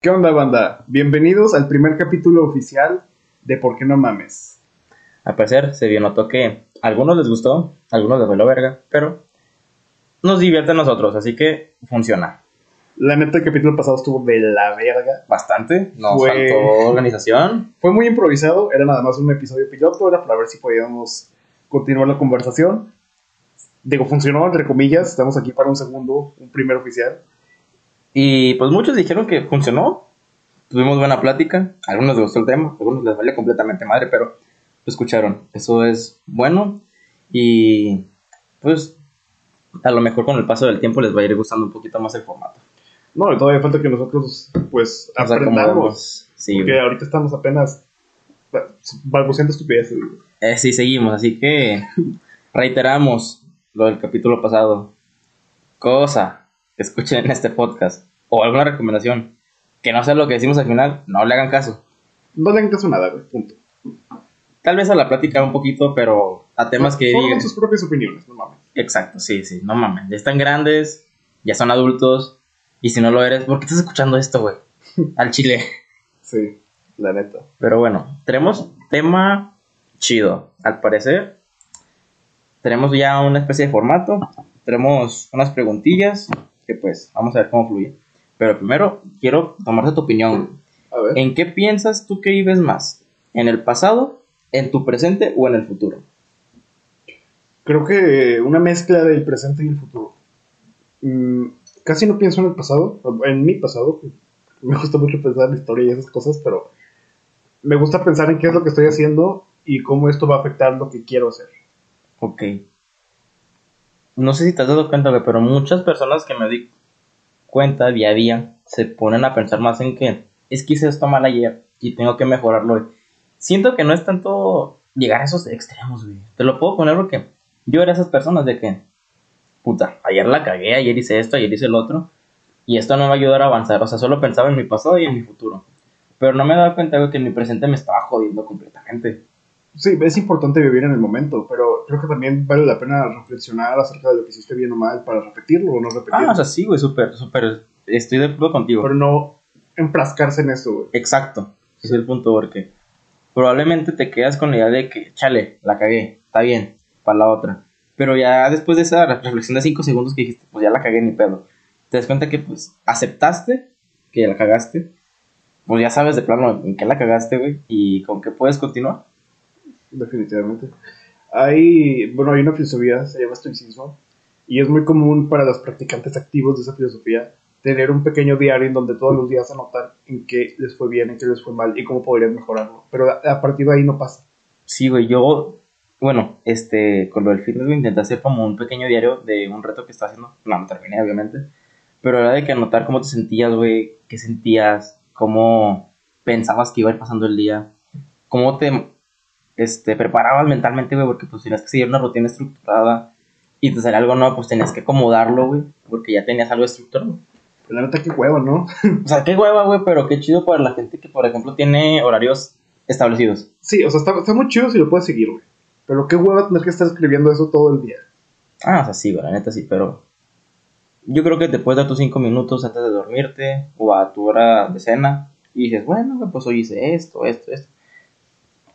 ¿Qué onda, banda? Bienvenidos al primer capítulo oficial de ¿Por qué no mames? Al parecer se vio, notó que a algunos les gustó, a algunos les voló verga, pero nos divierte a nosotros, así que funciona. La neta, el capítulo pasado estuvo de la verga. Bastante, nos Fue- faltó organización. Fue muy improvisado, era nada más un episodio piloto, era para ver si podíamos continuar la conversación. Digo, funcionó, entre comillas, estamos aquí para un segundo, un primer oficial. Y pues muchos dijeron que funcionó. Tuvimos buena plática. A algunos les gustó el tema, a algunos les vale completamente madre, pero lo escucharon. Eso es bueno. Y pues a lo mejor con el paso del tiempo les va a ir gustando un poquito más el formato. No, y todavía falta que nosotros, pues, Nos aprendamos. Sí, porque güey. ahorita estamos apenas balbuceando estupideces. Eh, sí, seguimos. Así que reiteramos lo del capítulo pasado. Cosa escuchen en este podcast o alguna recomendación que no sea lo que decimos al final, no le hagan caso. No le hagan caso a nada, güey, punto. Tal vez a la plática un poquito, pero a temas que digan. sus propias opiniones, no mames. Exacto, sí, sí, no mames. Ya están grandes, ya son adultos. Y si no lo eres, ¿por qué estás escuchando esto, güey? Al chile. Sí, la neta. Pero bueno, tenemos tema chido. Al parecer, tenemos ya una especie de formato. Tenemos unas preguntillas que pues vamos a ver cómo fluye. Pero primero quiero tomarte tu opinión. A ver. ¿En qué piensas tú que vives más? ¿En el pasado, en tu presente o en el futuro? Creo que una mezcla del presente y el futuro. Mm, casi no pienso en el pasado, en mi pasado. Me gusta mucho pensar en la historia y esas cosas, pero me gusta pensar en qué es lo que estoy haciendo y cómo esto va a afectar lo que quiero hacer. Ok. No sé si te has dado cuenta, güey, pero muchas personas que me di cuenta día a día se ponen a pensar más en que es que hice esto mal ayer y tengo que mejorarlo hoy. Siento que no es tanto llegar a esos extremos, güey. Te lo puedo poner porque yo era esas personas de que, puta, ayer la cagué, ayer hice esto, ayer hice el otro y esto no me va a ayudar a avanzar. O sea, solo pensaba en mi pasado y en mi futuro. Pero no me daba cuenta, güey, que mi presente me estaba jodiendo completamente. Sí, es importante vivir en el momento, pero creo que también vale la pena reflexionar acerca de lo que hiciste bien o mal para repetirlo o no repetirlo. Ah, o sea, sí, güey, súper, súper, estoy de acuerdo contigo. pero no enfrascarse en eso, güey. Exacto, ese es el punto, porque probablemente te quedas con la idea de que, chale, la cagué, está bien, para la otra. Pero ya después de esa reflexión de 5 segundos que dijiste, pues ya la cagué ni pedo, te das cuenta que pues aceptaste que la cagaste, pues ya sabes de plano en qué la cagaste, güey, y con qué puedes continuar. Definitivamente. Hay, bueno, hay una filosofía, se llama estoicismo, y es muy común para los practicantes activos de esa filosofía tener un pequeño diario en donde todos los días anotar en qué les fue bien, en qué les fue mal y cómo podrían mejorarlo. Pero a, partir de ahí no pasa. Sí, güey, yo, bueno, este, con lo del fitness, güey, intenté hacer como un pequeño diario de un reto que estaba haciendo. No, no terminé, obviamente. Pero era de que anotar cómo te sentías, güey, qué sentías, cómo pensabas que iba a ir pasando el día, cómo te, este, preparabas mentalmente, güey, porque pues tenías que seguir una rutina estructurada y te salía algo nuevo, pues tenías que acomodarlo, güey, porque ya tenías algo estructurado. La neta, qué huevo, ¿no? O sea, qué hueva, güey, pero qué chido para la gente que, por ejemplo, tiene horarios establecidos. Sí, o sea, está, está muy chido si lo puedes seguir, güey. Pero qué hueva tener que estar escribiendo eso todo el día. Ah, o sea, sí, güey, la neta sí, pero yo creo que te puedes dar tus cinco minutos antes de dormirte o a tu hora de cena y dices, bueno, pues hoy hice esto, esto, esto.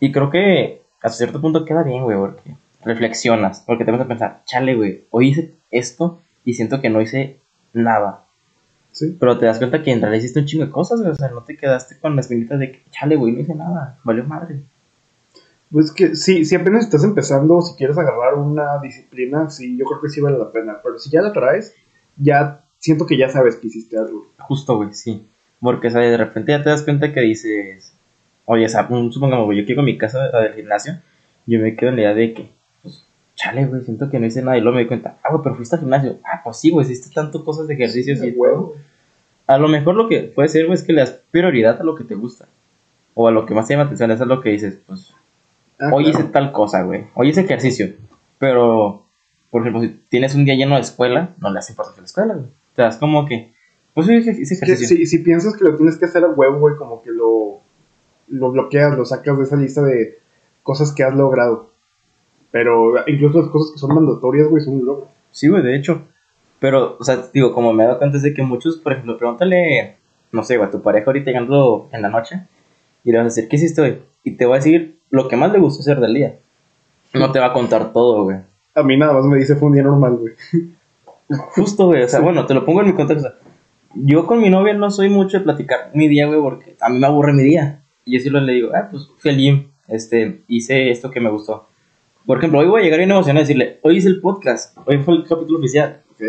Y creo que hasta cierto punto queda bien, güey, porque reflexionas, porque te vas a pensar, chale, güey, hoy hice esto y siento que no hice nada. Sí. Pero te das cuenta que en realidad hiciste un chingo de cosas, güey, o sea, no te quedaste con las vinitas de que, chale, güey, no hice nada, valió madre. Pues que sí, si apenas estás empezando, si quieres agarrar una disciplina, sí, yo creo que sí vale la pena. Pero si ya la traes, ya siento que ya sabes que hiciste algo. Justo, güey, sí. Porque, o sea, de repente ya te das cuenta que dices, oye, o sea, mm, supongamos, güey, yo quiero mi casa la del gimnasio, yo me quedo en la idea de que, pues, chale, güey, siento que no hice nada. Y luego me di cuenta, ah, güey, pero fuiste al gimnasio. Ah, pues sí, güey, hiciste tanto cosas de ejercicios y De huevo. A lo mejor lo que puede ser, güey, es que le das prioridad a lo que te gusta. O a lo que más te llama atención, eso es lo que dices, pues, Ah, hoy claro. hice tal cosa, güey. Hoy hice ejercicio. Pero, por ejemplo, si tienes un día lleno de escuela, no le hace importancia a la escuela, güey. Te das como que, pues hoy hice Es que ejercicio. si, si piensas que lo tienes que hacer a huevo, güey, como que lo, lo bloqueas, lo sacas de esa lista de cosas que has logrado. Pero incluso las cosas que son mandatorias, güey, son un logro. Sí, güey, de hecho. Pero, o sea, digo, como me he dado cuenta es de que muchos, por ejemplo, pregúntale no sé, güey, a tu pareja ahorita llegando en la noche y le vas a decir, ¿qué hiciste hoy? Y te va a decir lo que más le gustó hacer del día. No te va a contar todo, güey. A mí nada más me dice fue un día normal, güey. Justo, güey. O sea, bueno, te lo pongo en mi contexto. Yo con mi novia no soy mucho de platicar mi día, güey, porque a mí me aburre mi día. Y yo sí lo le digo, ah, pues fui al gym, este, hice esto que me gustó. Por ejemplo, hoy voy a llegar bien emocionado a decirle, hoy hice el podcast, hoy fue el capítulo oficial. Ok.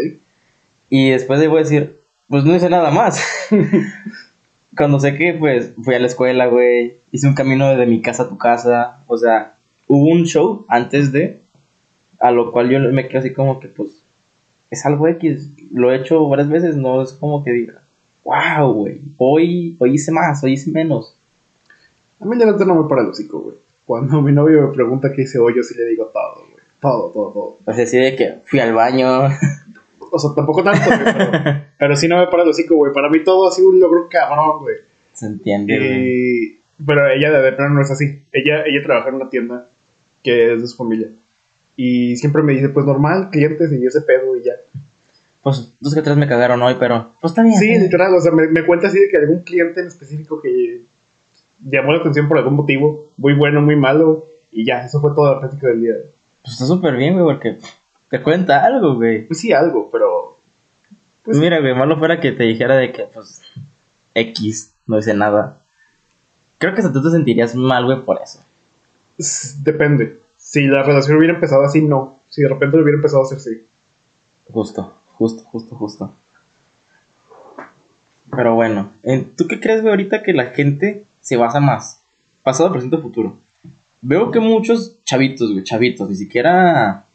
Y después le voy a decir, pues no hice nada más. Cuando sé que, pues, fui a la escuela, güey, hice un camino de mi casa a tu casa, o sea, hubo un show antes de, a lo cual yo me quedo así como que, pues, es algo X, lo he hecho varias veces, no es como que diga, wow, güey, hoy, hoy hice más, hoy hice menos. A mí la neta no me para el hocico, güey. Cuando mi novio me pregunta qué hice hoy, yo sí le digo todo, güey. Todo, todo, todo. O sea, así de que fui al baño, O sea, tampoco tanto, güey, pero, pero sí no me para el hocico, güey. Para mí todo ha sido un logro cabrón, güey. se entiende, güey. Y... Pero ella de plano no es así. Ella, ella trabaja en una tienda que es de su familia. Y siempre me dice, pues normal, clientes y ese pedo y ya. Pues dos que tres me cagaron hoy, pero pues está bien. Sí, literal, o sea, me, me cuenta así de que algún cliente en específico que llamó la atención por algún motivo, muy bueno, muy malo, y ya, eso fue toda la plática del día. Pues está súper bien, güey, porque te cuenta algo, güey. Pues sí, algo, pero Pues- Mira, güey, malo fuera que te dijera de que, pues, X, no dice nada. Creo que hasta tú te sentirías mal, güey, por eso. depende. Si la relación hubiera empezado así, no. Si de repente lo hubiera empezado a hacer, sí. Justo, justo, justo, justo. Pero bueno, ¿en- ¿tú qué crees, güey, ahorita que la gente se basa más? Pasado, presente, futuro. Veo que muchos chavitos, güey, chavitos, ni siquiera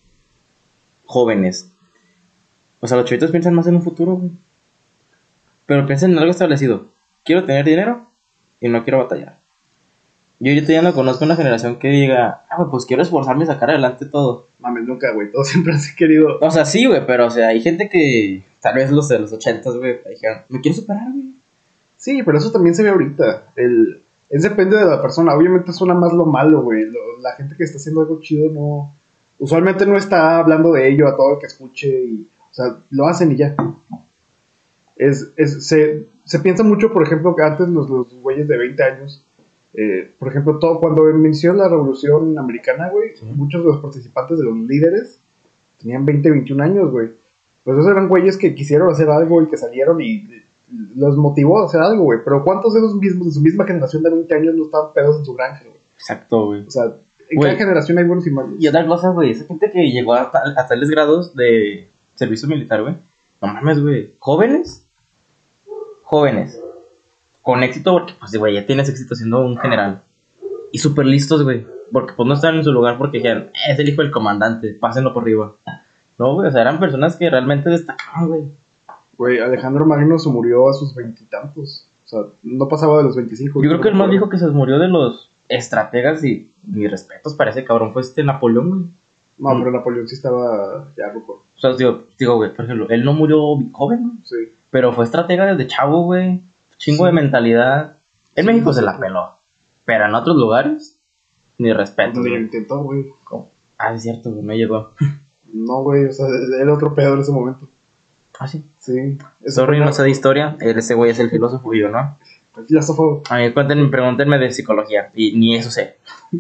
jóvenes. O sea, los chavitos piensan más en un futuro, güey. Pero piensan en algo establecido. Quiero tener dinero y no quiero batallar. Yo ahorita ya no conozco una generación que diga, ah, pues quiero esforzarme y sacar adelante todo. Mames, nunca, güey. Todos siempre han querido. O sea, sí, güey, pero o sea, hay gente que tal vez los de los ochentas, güey, dijeron, me quiero superar, güey. Sí, pero eso también se ve ahorita. El... Es depende de la persona. Obviamente suena más lo malo, güey. Lo- La gente que está haciendo algo chido no. Usualmente no está hablando de ello a todo el que escuche y. O sea, lo hacen y ya. Es, es, se, se piensa mucho, por ejemplo, que antes los, los güeyes de 20 años. eh, por ejemplo, todo cuando inició la revolución americana, güey, Sí. muchos de los participantes de los líderes tenían 20, 21 años, güey. Pues esos eran güeyes que quisieron hacer algo y que salieron y los motivó a hacer algo, güey. Pero ¿cuántos de esos mismos, de su misma generación de 20 años no estaban pedos en su granja, güey? Exacto, güey. O sea, en Güey. cada generación hay buenos y malos. Y otra cosa, güey, esa gente que llegó a, a tales grados de servicio militar, güey. No mames, güey. ¿Jóvenes? Jóvenes. Con éxito porque, pues, güey, ya tienes éxito siendo un general. Y súper listos, güey. Porque, pues, no están en su lugar porque dijeron, "Eh, es el hijo del comandante, pásenlo por arriba. No, güey, o sea, eran personas que realmente destacaban, güey. Güey, Alejandro Magno se murió a sus veintitantos. O sea, no pasaba de los 25. Yo creo que el más viejo que se murió de los estrategas y mis respetos para ese cabrón fue este Napoleón, güey. No, pero Napoleón sí estaba ya ruco. O sea, digo, digo, güey, por ejemplo, él no murió joven, güey. Sí. Pero fue estratega desde chavo, güey. Chingo Sí. de mentalidad. En Sí, México se la peló. Pero en otros lugares, ni respeto. Lo güey. intentó, güey. Ah, es cierto, güey, no llegó. No, güey, o sea, era otro pedo en ese momento. Ah, sí. Sí. Sorry, no sé de historia. Ese güey es el filósofo y yo, ¿no? una- Filósofo. A mí cuéntenme, pregúntenme de psicología. Y ni eso sé.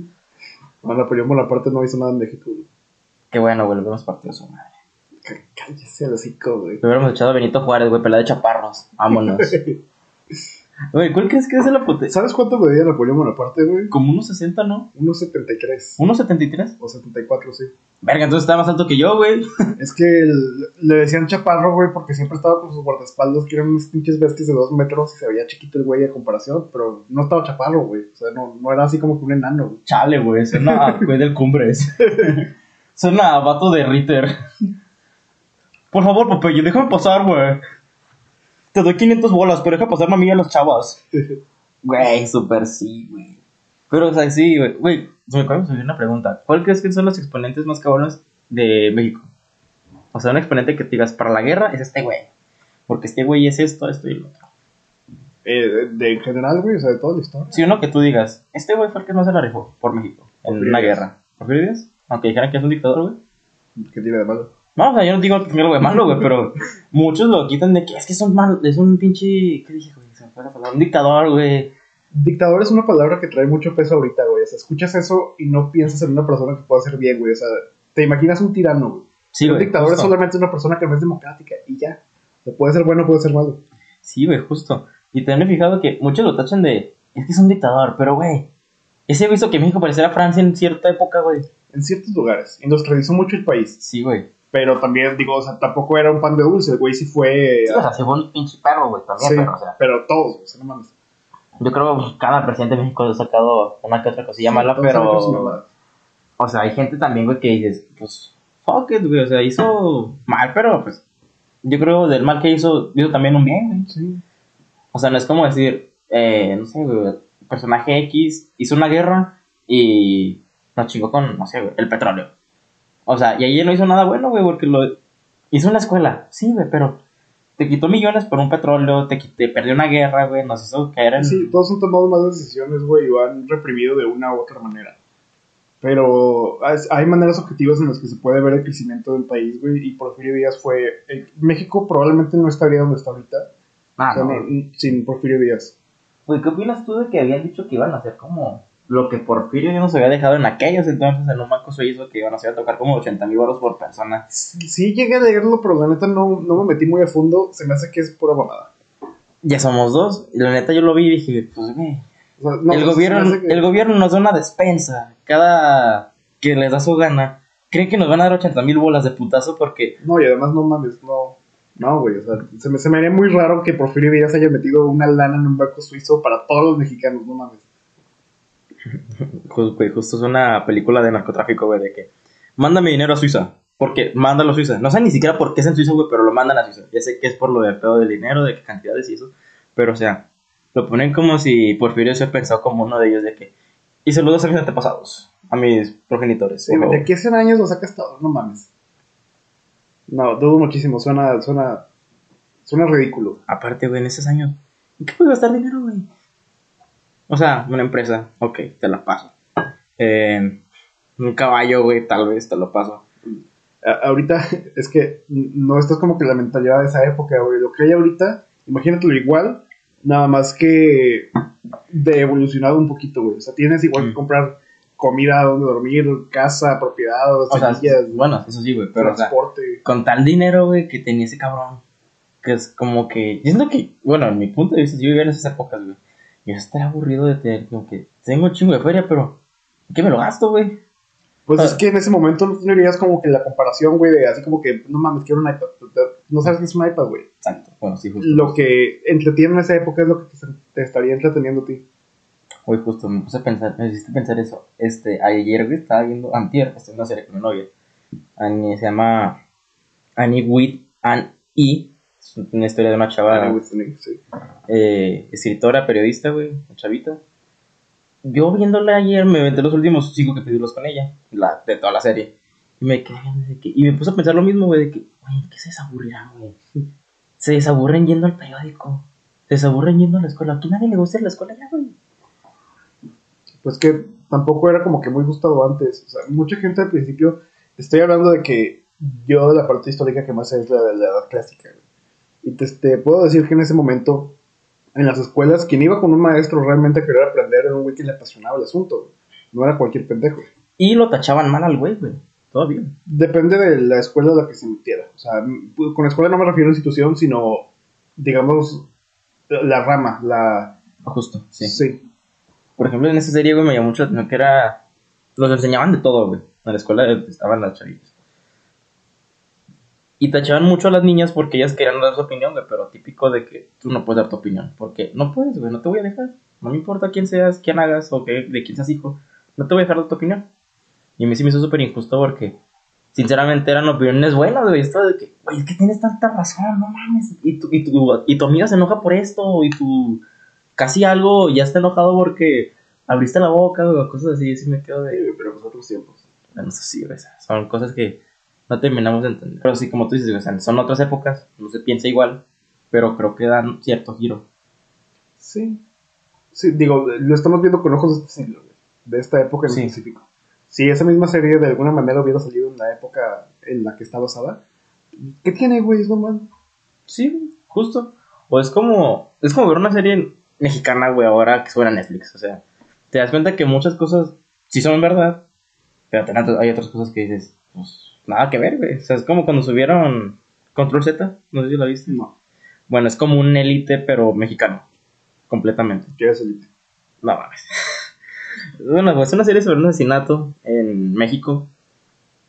No, Napoleón Bonaparte no hizo nada en México. Qué bueno, güey, lo hubiéramos partido su madre. Cá- Cállese el hocico, güey. Lo hubiéramos echado a Benito Juárez, güey, pelada de chaparros. Vámonos. Güey, ¿cuál crees que es la potencia? ¿Sabes cuánto medía Napoleón Bonaparte, güey? Como unos 60, ¿no? 1.73. ¿Unos 73? O 74, sí. Verga, entonces está más alto que yo, güey. Es que el- le decían chaparro, güey, porque siempre estaba con sus guardaespaldas, que eran unas pinches bestias de dos metros y se veía chiquito el güey a comparación, pero no estaba chaparro, güey. O sea, no, no era así como que un enano, güey. Chale, güey, suena a güey del Cumbres. suena a vato de Ritter. Por favor, Popeye, déjame pasar, güey. Te doy 500 bolas, pero deja pasarme a mí y a las chavas. Güey, súper sí, güey. Pero, o sea, sí, güey. Güey, se me acaba de una pregunta. ¿Cuál crees que son los exponentes más cabrones de México? O sea, un exponente que te digas, para la guerra es este güey. Porque este güey es esto, esto y lo otro. Eh, de, de en general, güey, o sea, de toda la historia. Si uno que tú digas, este güey fue el que más se la rifó por México en una guerra. ¿Porfirio Díaz? Aunque dijeran que es un dictador, güey. ¿Qué tiene de malo? No, o sea, yo no digo que algo de malo, güey, pero muchos lo quitan de que es que son malos, es un pinche, ¿qué dije, güey? Se me fue la palabra, un dictador, güey. Dictador es una palabra que trae mucho peso ahorita, güey. O sea, escuchas eso y no piensas en una persona que pueda hacer bien, güey. O sea, te imaginas un tirano, güey. Sí, un güey. dictador es solamente una persona que no es democrática y ya. O sea, puede ser bueno, puede ser malo. Sí, güey, justo. Y también me he fijado que muchos lo tachan de, es que es un dictador, pero, güey, ese visto que México pareciera Francia en cierta época, güey. En ciertos lugares. Industrializó mucho el país. Sí, güey. Pero también, digo, o sea, tampoco era un pan de dulce. El güey sí fue. Sí, o sea, se fue un pinche perro, güey, también, sí, pero, o sea, pero todos, o sea, no mames. yo creo que cada presidente de México ha sacado una que otra cosilla mala, es una pero, o sea, hay gente también, güey, que dices, pues, fuck it, güey, o sea, hizo mal, pero, pues, yo creo del mal que hizo, hizo también un bien, güey. Sí. O sea, no es como decir, eh, no sé, güey, personaje X hizo una guerra y nos chingó con, no sé, güey, el petróleo. O sea, y ahí él no hizo nada bueno, güey, porque lo hizo una escuela. Sí, güey, pero te quitó millones por un petróleo, te, te perdió una guerra, güey, nos hizo caer en... Sí, todos han tomado malas decisiones, güey, y lo han reprimido de una u otra manera. Pero hay maneras objetivas en las que se puede ver el crecimiento del país, güey, y Porfirio Díaz fue... eh, México probablemente no estaría donde está ahorita Ah, o sea, no, sin Porfirio Díaz. Güey, ¿qué opinas tú de que habían dicho que iban a hacer como lo que Porfirio ya nos había dejado en aquellos entonces en un banco suizo que iban a hacer a tocar como 80 mil baros por persona? Sí llegué a leerlo, pero la neta no, no me metí muy a fondo. Se me hace que es pura mamada. Ya somos dos, y la neta yo lo vi y dije, pues, güey, O sea, no, el, gobierno, que- el gobierno nos da una despensa cada que les da su gana. ¿Creen que nos van a dar 80 mil bolas de putazo? Porque, No, y además no mames, no. No, güey, o sea, se me, se me haría muy raro que Porfirio Díaz haya metido una lana en un banco suizo para todos los mexicanos, no mames. Güey, justo es una película de narcotráfico, güey, de que mándame dinero a Suiza. Porque mándalo a Suiza. No sé ni siquiera por qué es en Suiza, güey, pero lo mandan a Suiza. Ya sé que es por lo del pedo del dinero, de qué cantidades y eso. Pero, o sea, lo ponen como si Porfirio se pensado como uno de ellos, de que. Y saludos a mis antepasados, a mis progenitores. Sí, de aquí a 100 años lo sacas todo, no mames. No, dudo muchísimo, suena, suena, suena ridículo. Aparte, güey, en esos años, ¿en qué puedes gastar dinero, güey? O sea, una empresa, ok, te la paso. Eh, un caballo, güey, tal vez te lo paso. A- ahorita es que no estás como que la mentalidad de esa época, güey. Lo que hay ahorita, imagínatelo igual, nada más que de evolucionado un poquito, güey. O sea, tienes igual que Mm. comprar comida donde dormir, casa, propiedad, O sea, semillas, bueno, eso sí, güey, pero o sea, transporte. con tal dinero, güey, que tenía ese cabrón, que es como que, yo siento que, bueno, en mi punto de vista, yo vivía en esas épocas, güey, yo estaría aburrido de tener, como que, tengo un chingo de feria, pero, ¿en qué me lo gasto, güey? Pues Ah. es que en ese momento no tendrías como que la comparación, güey, de así como que, no mames, quiero un iPad. No sabes qué es un iPad, güey. Exacto, bueno, sí, justo. Lo que entretiene en esa época es lo que te, estaría entreteniendo a ti. Güey, justo, me puse a pensar, me hiciste pensar eso. Este, ayer, güey, estaba viendo, antier, estoy en una serie con mi novia. Annie, se llama Annie With An E. Una historia de una chava, Sí. eh, escritora, periodista, güey, una chavita. Yo viéndola ayer, me metí los últimos cinco capítulos con ella, la, de toda la serie. Y me quedé que, y me puse a pensar lo mismo, güey, de que, güey, ¿qué se desaburrirán, güey? Se desaburren yendo al periódico. Se desaburren yendo a la escuela. Aquí nadie le gusta a la escuela ya, güey. Pues que tampoco era como que muy gustado antes. O sea, mucha gente al principio, estoy hablando de que yo la parte histórica que más es la de la edad clásica. güey. Y te, te puedo decir que en ese momento, en las escuelas, quien iba con un maestro realmente a querer aprender era un güey que le apasionaba el asunto. güey. No era cualquier pendejo. Y lo tachaban mal al güey, güey. Todavía. Depende de la escuela a la que se metiera. O sea, m- con escuela no me refiero a institución, sino, digamos, la rama, la... Justo, sí. sí. Por ejemplo, en esa serie, güey, me llamó mucho la atención que era. Los enseñaban de todo, güey. En la escuela estaban las chavillas. Y tachaban mucho a las niñas porque ellas querían dar su opinión, güey. Pero típico de que tú no puedes dar tu opinión. Porque no puedes, güey. No te voy a dejar. No me importa quién seas, quién hagas o qué, de quién seas hijo. No te voy a dejar dar tu opinión. Y a mí sí me hizo súper injusto porque, sinceramente, eran opiniones buenas, güey. Esto de que, güey, es que tienes tanta razón, no mames. Y tu, y, tu, y tu amiga se enoja por esto. Y tu casi algo ya está enojado porque abriste la boca o cosas así. Y sí me quedo de. Pero pues otros tiempos. Bueno, eso sí, güey, o sea, son cosas que no terminamos de entender. Pero sí, como tú dices, o sea, son otras épocas, no se piensa igual, pero creo que dan cierto giro. Sí. Sí, digo, lo estamos viendo con ojos de este siglo, de esta época en Sí. específico. si esa misma serie de alguna manera hubiera salido en la época en la que está basada, ¿qué tiene, güey? Es normal. Sí, justo. O es como, es como ver una serie mexicana, güey, ahora que suena Netflix. O sea, te das cuenta que muchas cosas sí son verdad, pero hay otras cosas que dices, pues, nada que ver, güey. O sea, es como cuando subieron Control Z, no sé si lo viste. No. Bueno, es como un élite, pero mexicano. Completamente. ¿Qué es Elite? No mames. Bueno, pues es una serie sobre un asesinato en México.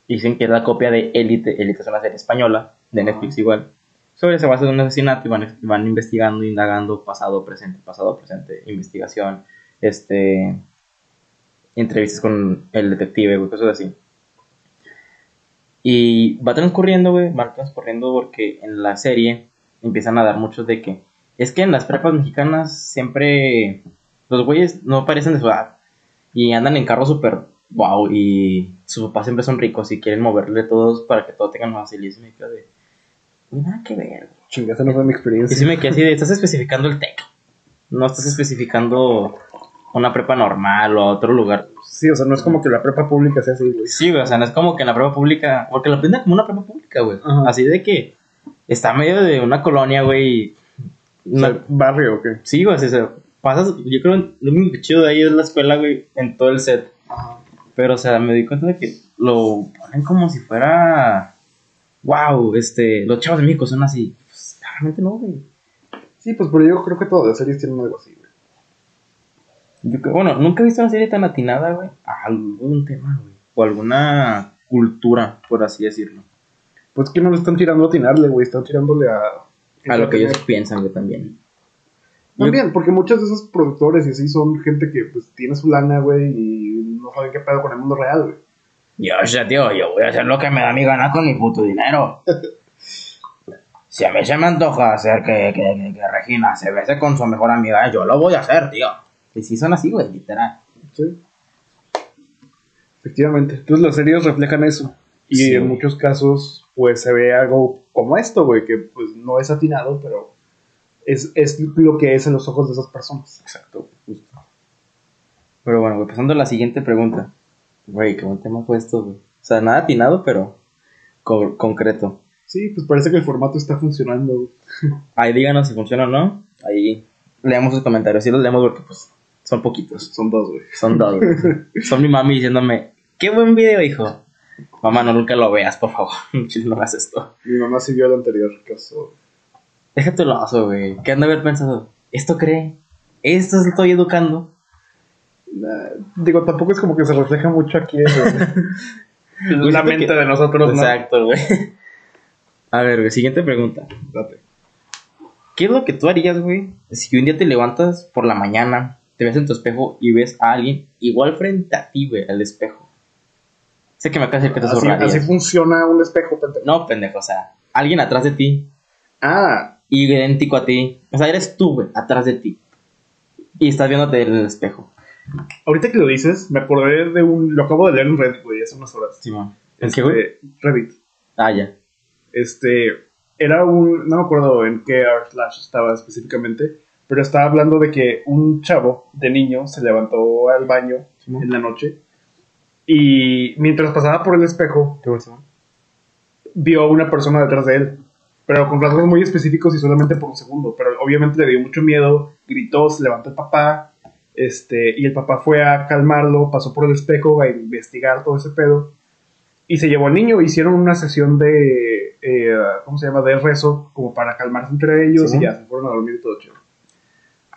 Dicen que es la copia de Élite. Élite es una serie española, de Netflix igual. Sobre se basa en un asesinato y van, van investigando, indagando, pasado, presente, pasado, presente, investigación, este, entrevistas con el detective, güey, cosas así. Y va transcurriendo, güey, va transcurriendo porque en la serie empiezan a dar muchos de que es que en las prepas mexicanas siempre los güeyes no parecen de su edad y andan en carros súper wow y sus papás siempre son ricos y quieren moverle todos para que todo tengan facilismo y de "Güey, nada que ver. güey". Chinga, esa no fue mi Y experiencia. sí me quedé así de, estás especificando el TEC. No estás especificando una prepa normal o otro lugar. Sí, o sea, no es como que la prepa pública sea así, güey. Sí, güey, o sea, no es como que en la prepa pública, porque lo pintan como una prepa pública, güey. Ajá. Así de que está en medio de una colonia, güey. O sea, barrio o qué. Sí, güey, o sea, pasas, yo creo, lo único que chido de ahí es la escuela, güey, en todo el set. Pero, o sea, me di cuenta de que lo ponen como si fuera, wow, este, los chavos de México son así. Pues, realmente no, güey. Sí, pues pero yo creo que todas las series tienen algo así. Yo bueno, nunca he visto una serie tan atinada, güey, a algún tema, güey. O alguna cultura, por así decirlo. Pues que no le están tirando a atinarle, güey. Están tirándole a. A lo que ellos piensan, güey, también. También, porque muchos de esos productores y así son gente que pues tiene su lana, güey, y no saben qué pedo con el mundo real, güey. Yo, o sea, tío, yo voy a hacer lo que me da mi gana con mi puto dinero. Si a mí se me antoja hacer que, que, que- que Regina se bese con su mejor amiga, yo lo voy a hacer, tío. Y sí son así, güey, literal. Sí. Efectivamente. Entonces las series reflejan eso. Y Sí, en muchos casos, pues se ve algo como esto, güey, que pues no es atinado, pero es, es lo que es en los ojos de esas personas. Exacto, justo. Pero bueno, güey, pasando a la siguiente pregunta. Güey, qué buen tema fue esto, güey. O sea, nada atinado, pero co- concreto. Sí, pues parece que el formato está funcionando. güey. Ahí díganos si funciona o no. Ahí leemos sus comentarios. Sí los leemos porque, pues, son poquitos. Son dos, güey. Son dos. güey. Son mi mami diciéndome, qué buen video, hijo. Mamá, no nunca lo veas, por favor. No hagas esto. Mi mamá sí vio el anterior caso. Déjate lo oso, güey. ¿Qué han de haber pensado? ¿Esto cree? ¿Esto estoy educando? Nah, digo, tampoco es como que se refleja mucho aquí Güey, la siento mente que- de nosotros, ¿no? Exacto, güey. A ver, güey, siguiente pregunta. Date. ¿Qué es lo que tú harías, güey? Si un día te levantas por la mañana, te ves en tu espejo y ves a alguien igual frente a ti, güey, al espejo. Sé que me acaba de decir que te Así, así funciona un espejo, pendejo. No, pendejo, o sea, alguien atrás de ti, Ah, idéntico a ti. O sea, eres tú, güey, atrás de ti. Y estás viéndote en el espejo. ahorita que lo dices, me acordé de un. Lo acabo de leer en Reddit, güey, hace unas horas. Simón. ¿En Este, qué, güey? Reddit. Ah, ya. Este. Era un. No me acuerdo en qué art slash estaba específicamente. Pero estaba hablando de que un chavo de niño se levantó al baño en la noche. Y mientras pasaba por el espejo, vio a una persona detrás de él. Pero con rasgos muy específicos y solamente por un segundo. Pero obviamente le dio mucho miedo. Gritó, se levantó el papá. Este, y el papá fue a calmarlo, pasó por el espejo a investigar todo ese pedo. Y se llevó al niño, hicieron una sesión de, eh, ¿cómo se llama? De rezo, como para calmarse entre ellos Sí. y ya se fueron a dormir y todo chido.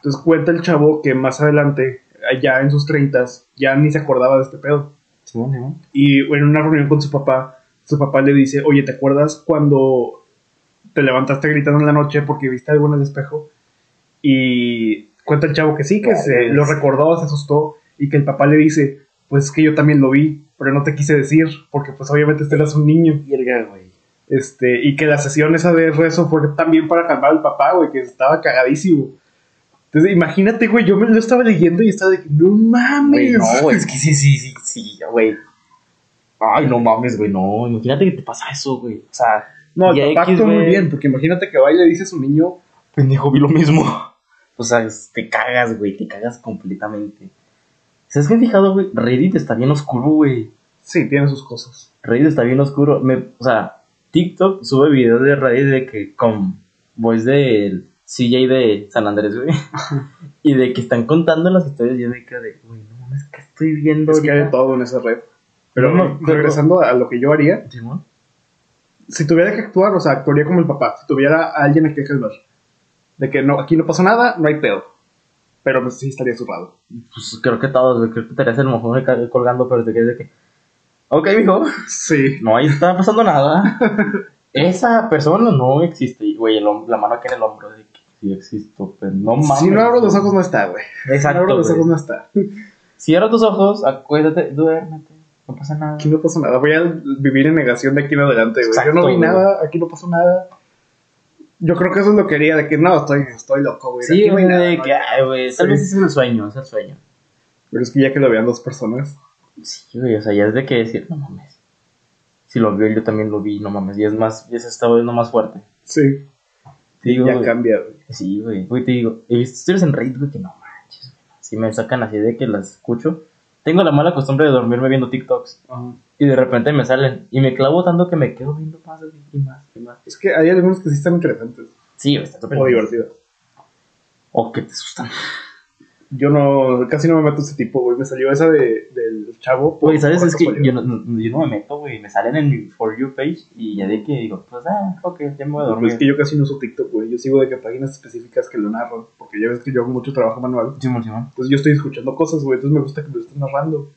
Entonces cuenta el chavo que más adelante, allá en sus treintas, ya ni se acordaba de este pedo. Simón. Y en una reunión con su papá, su papá le dice, oye, ¿te acuerdas cuando te levantaste gritando en la noche porque viste algo en el espejo? Y cuenta el chavo que sí, que se lo recordó, se asustó, y que el papá le dice, pues es que yo también lo vi, pero no te quise decir, porque pues obviamente este eras un niño. Verga, güey. Este, y que la sesión esa de rezo fue también para calmar al papá, güey, que estaba cagadísimo. Entonces, imagínate, güey, yo me lo estaba leyendo y estaba de que, no mames. Güey, no, güey, es que sí, sí, sí, sí, güey. Ay, no mames, güey, no. Imagínate que te pasa eso, güey. O sea, No, actuó muy bien, porque imagínate que va y le dice a su niño, pendejo, vi lo mismo. O sea, es- te cagas, güey, te cagas completamente. ¿Sabes qué he fijado, güey? Reddit está bien oscuro, güey. Sí, tiene sus cosas. Reddit está bien oscuro. Me, o sea, TikTok sube videos de Reddit de que con voice del CJ de San Andrés, güey. y de que están contando las historias. Yo me quedo de, güey, no mames, ¿qué estoy viendo? Es que hay de ahorita? todo en esa red. Pero No, regresando a lo que yo haría, Simón. si tuviera que actuar, o sea, actuaría como el papá. Si tuviera a alguien a quien salvar. De que no, aquí no pasó nada, no hay pedo. Pero pues sí estaría zurrado. Pues creo que todos. Creo que te harías el mojón colgando, pero te quedas de que. Ok, mijo. Sí. No, ahí está pasando nada. Esa persona no existe. Güey, la mano aquí en el hombro de que sí existo. Pero no mames. Si no abro los ojos no está, güey. Si no Exacto. abro los ojos no está. Cierra tus ojos, acuérdate, duérmete. No pasa nada. Aquí no pasó nada. Voy a vivir en negación de aquí en adelante, güey. Yo Exacto, no vi güey. nada, aquí no pasó nada. Yo creo que eso es lo que haría, de que no, estoy, estoy loco, güey. Sí, no güey, de no que, ay, güey. Tal vez ese es el sueño, es el sueño. Pero es que ya que lo vean dos personas. Sí, güey, o sea, ya es de que decir, no mames. Si lo vio, yo también lo vi, no mames. Y es más, ya se está volviendo más fuerte. Sí, Te digo, ya cambia, güey. Sí, güey. Güey, te digo, he visto historias en Reddit, güey, que no manches, güey. Si me sacan así de que las escucho. Tengo la mala costumbre de dormirme viendo TikToks. Ajá. Y de repente me salen. Y me clavo tanto que me quedo viendo más y más y más. Es que hay algunos que sí están interesantes. Sí, güey, está súper O divertidos. O que te asustan. Yo no, casi no me meto a ese tipo, güey. Me salió esa de, del chavo. por- Güey, ¿sabes? Es que yo no, yo no me meto, güey. Me salen en mi For You page. Y ya de que digo, pues, ah, ok, ya me voy a Pues dormir. es que yo casi no uso TikTok, güey. Yo sigo de que páginas específicas que lo narran. Porque ya ves que yo hago mucho trabajo manual. Simón, Simón. Entonces yo estoy escuchando cosas, güey. Entonces me gusta que me lo estén narrando.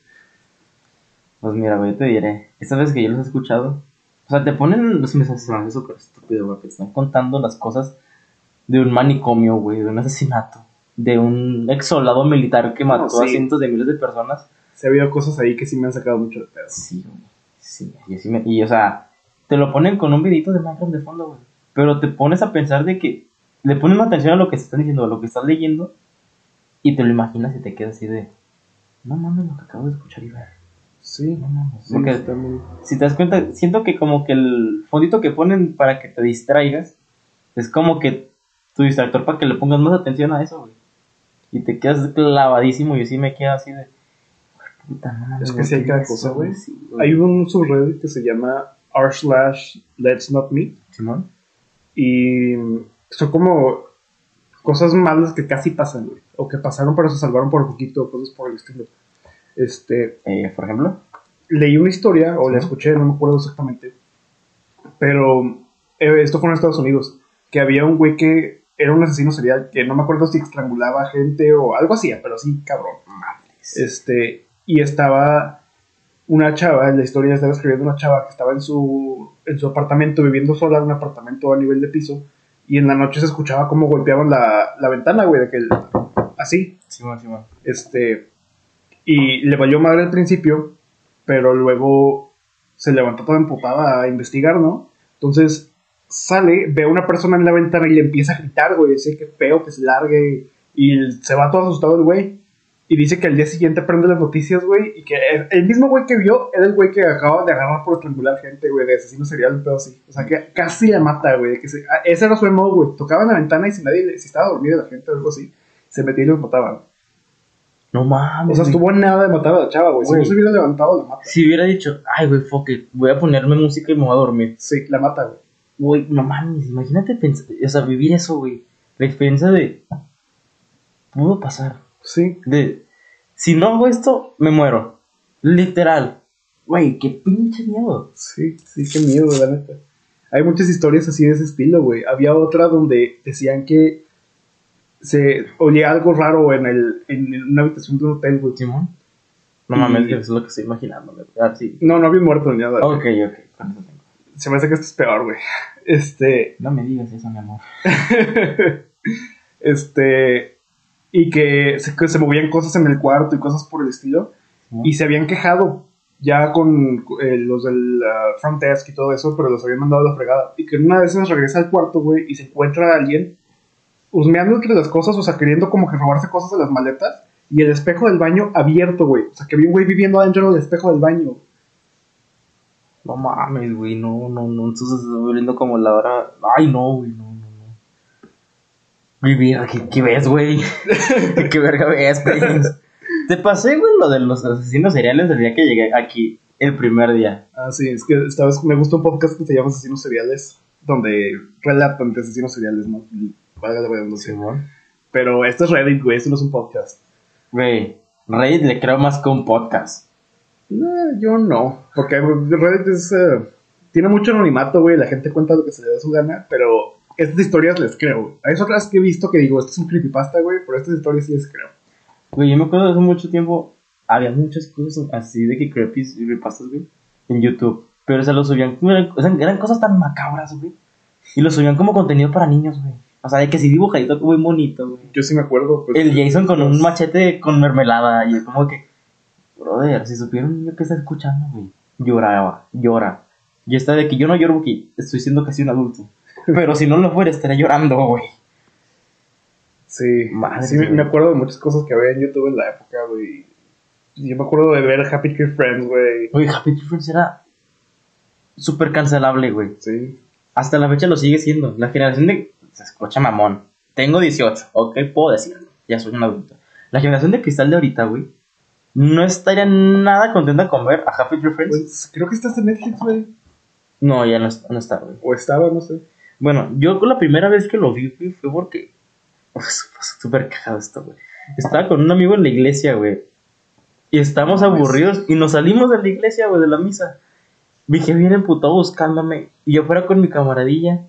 Pues mira, güey, te diré. Esta vez que yo los he escuchado. O sea, te ponen los mensajes súper estúpido, güey. Que te están contando las cosas de un manicomio, güey. De un asesinato. De un ex soldado militar que mató a sí. cientos de miles de personas. Se ha habido cosas ahí que sí me han sacado mucho de pedo. Sí, güey. Sí, y así me. Y o sea, te lo ponen con un videito de Minecraft de fondo, güey. Pero te pones a pensar de que. Le pones atención a lo que se están diciendo, a lo que estás leyendo. Y te lo imaginas y te quedas así de. No mames lo que acabo de escuchar y ver. Sí. No mames. Sí, Porque está muy- si te das cuenta, siento que como que el fondito que ponen para que te distraigas es como que tu distractor para que le pongas más atención a eso, güey. Y te quedas clavadísimo y así me quedo así de. "Güey, puta, mames, Es que sí hay ¿qué cada cosa, güey. Sí. Hay un subreddit que se llama r slash let's not meet. Simón. Y son como cosas malas que casi pasan, güey. O que pasaron pero se salvaron por poquito, cosas por el estilo. Este, Eh, por ejemplo. leí una historia, o la Sí. escuché, no me acuerdo exactamente. Pero eh, esto fue en Estados Unidos. Que había un güey que era un asesino serial, que no me acuerdo si estrangulaba gente o algo así, pero sí, cabrón. Este, y estaba una chava, en la historia estaba escribiendo una chava que estaba en su, en su apartamento, viviendo sola en un apartamento a nivel de piso, y en la noche se escuchaba cómo golpeaban la, la ventana, güey, de que el- así, Simón, Simón. este, y le valió madre al principio, pero luego se levantó toda emputada a investigar, ¿no? Entonces sale, ve a una persona en la ventana y le empieza a gritar, güey, dice que feo, que se largue, y se va todo asustado el güey. Y dice que al día siguiente prende las noticias, güey, y que el, el mismo güey que vio era el güey que acaba de agarrar por estrangular gente, güey, de asesino serial, un pedo así. O sea, que casi la mata, güey. Que se- ah, ese era su emo, güey. Tocaba en la ventana y si nadie, le- si estaba dormida la gente o algo así, se metía y los mataban. No O mames. sea, güey. estuvo en nada de matar a la chava, güey. Si Güey. no se hubiera levantado, la mata. Si hubiera dicho, ay, güey, fuck it, voy a ponerme música y me voy a dormir. Sí, la mata, güey. Güey, no mames, imagínate pensar, o sea, vivir eso, güey. La experiencia de. Pudo pasar. Sí. De. Si no hago esto, me muero. Literal. Güey, qué pinche miedo. Sí, sí, qué miedo, la neta. Hay muchas historias así de ese estilo, güey. Había otra donde decían que se olía algo raro en, el, en una habitación de un hotel, güey. Simón. No Y- mames, que eso es lo que estoy imaginando. güey. Ah, sí. No, no había muerto ni nada. Ok, ok. Se me hace que esto es peor, güey. Este. No me digas eso, mi amor. este. Y que se, que se movían cosas en el cuarto y cosas por el estilo. Y se habían quejado ya con eh, los del ah, front desk y todo eso, pero los habían mandado a la fregada. Y que una de esas regresa al cuarto, güey, y se encuentra a alguien husmeando entre las cosas, o sea, queriendo como que robarse cosas de las maletas. Y el espejo del baño abierto, güey. O sea, que había un güey viviendo adentro del espejo del baño. No mames, güey, no, no, no. Entonces estoy volviendo como la hora. Ay, no, güey, no, no, no. Vivir, ¿qué, qué ves, güey? ¿Qué verga ves, güey? Te pasé, güey, lo de los asesinos seriales el día que llegué aquí, el primer día. Ah, sí, es que esta vez me gusta un podcast que se llama Asesinos Seriales, donde relatan de asesinos seriales, ¿no? Valga la redundancia. Pero esto es Reddit, güey, esto no es un podcast. Güey, Reddit le creo más que un podcast. No, yo no. Porque Reddit es. eh, tiene mucho anonimato, güey. La gente cuenta lo que se le da su gana. Pero estas historias les creo. Hay otras que he visto que digo, esto es un creepypasta, güey. Pero estas historias sí les creo. Güey, yo me acuerdo de hace mucho tiempo, había muchas cosas así de que creepy y repastas, güey, en YouTube. Pero se lo subían, o sea, eran cosas tan macabras, güey. Y lo subían como contenido para niños, güey. O sea, de que sí dibujadito, muy bonito, güey. Yo sí me acuerdo. pues, El Jason con un machete con mermelada y es como que, brother, si supiera un niño que está escuchando, güey, lloraba, llora. Y está de que yo no lloro porque estoy siendo casi un adulto. Pero si no lo fuera, estaría llorando, güey. Sí, Madre sí me, acuerdo de muchas cosas que había en YouTube en la época, güey. Yo me acuerdo de ver Happy Tree Friends, güey. Güey, Happy Tree Friends era súper cancelable, güey. Sí. Hasta la fecha lo sigue siendo. La generación de. Se escucha mamón. Tengo 18, ok, puedo decirlo. Ya soy un adulto. La generación de cristal de ahorita, güey. No estaría nada contenta con ver a Happy Tree Friends. Pues creo que estás en Netflix, güey. No, ya no, está- no está, güey. O estaba, no sé. Bueno, yo la primera vez que lo vi, güey, fue porque. Fue súper cagado esto, güey. Estaba con un amigo en la iglesia, güey. Y estábamos No, pues. aburridos y nos salimos de la iglesia, güey, de la misa. Dije, viene emputado buscándome. Y yo fuera con mi camaradilla.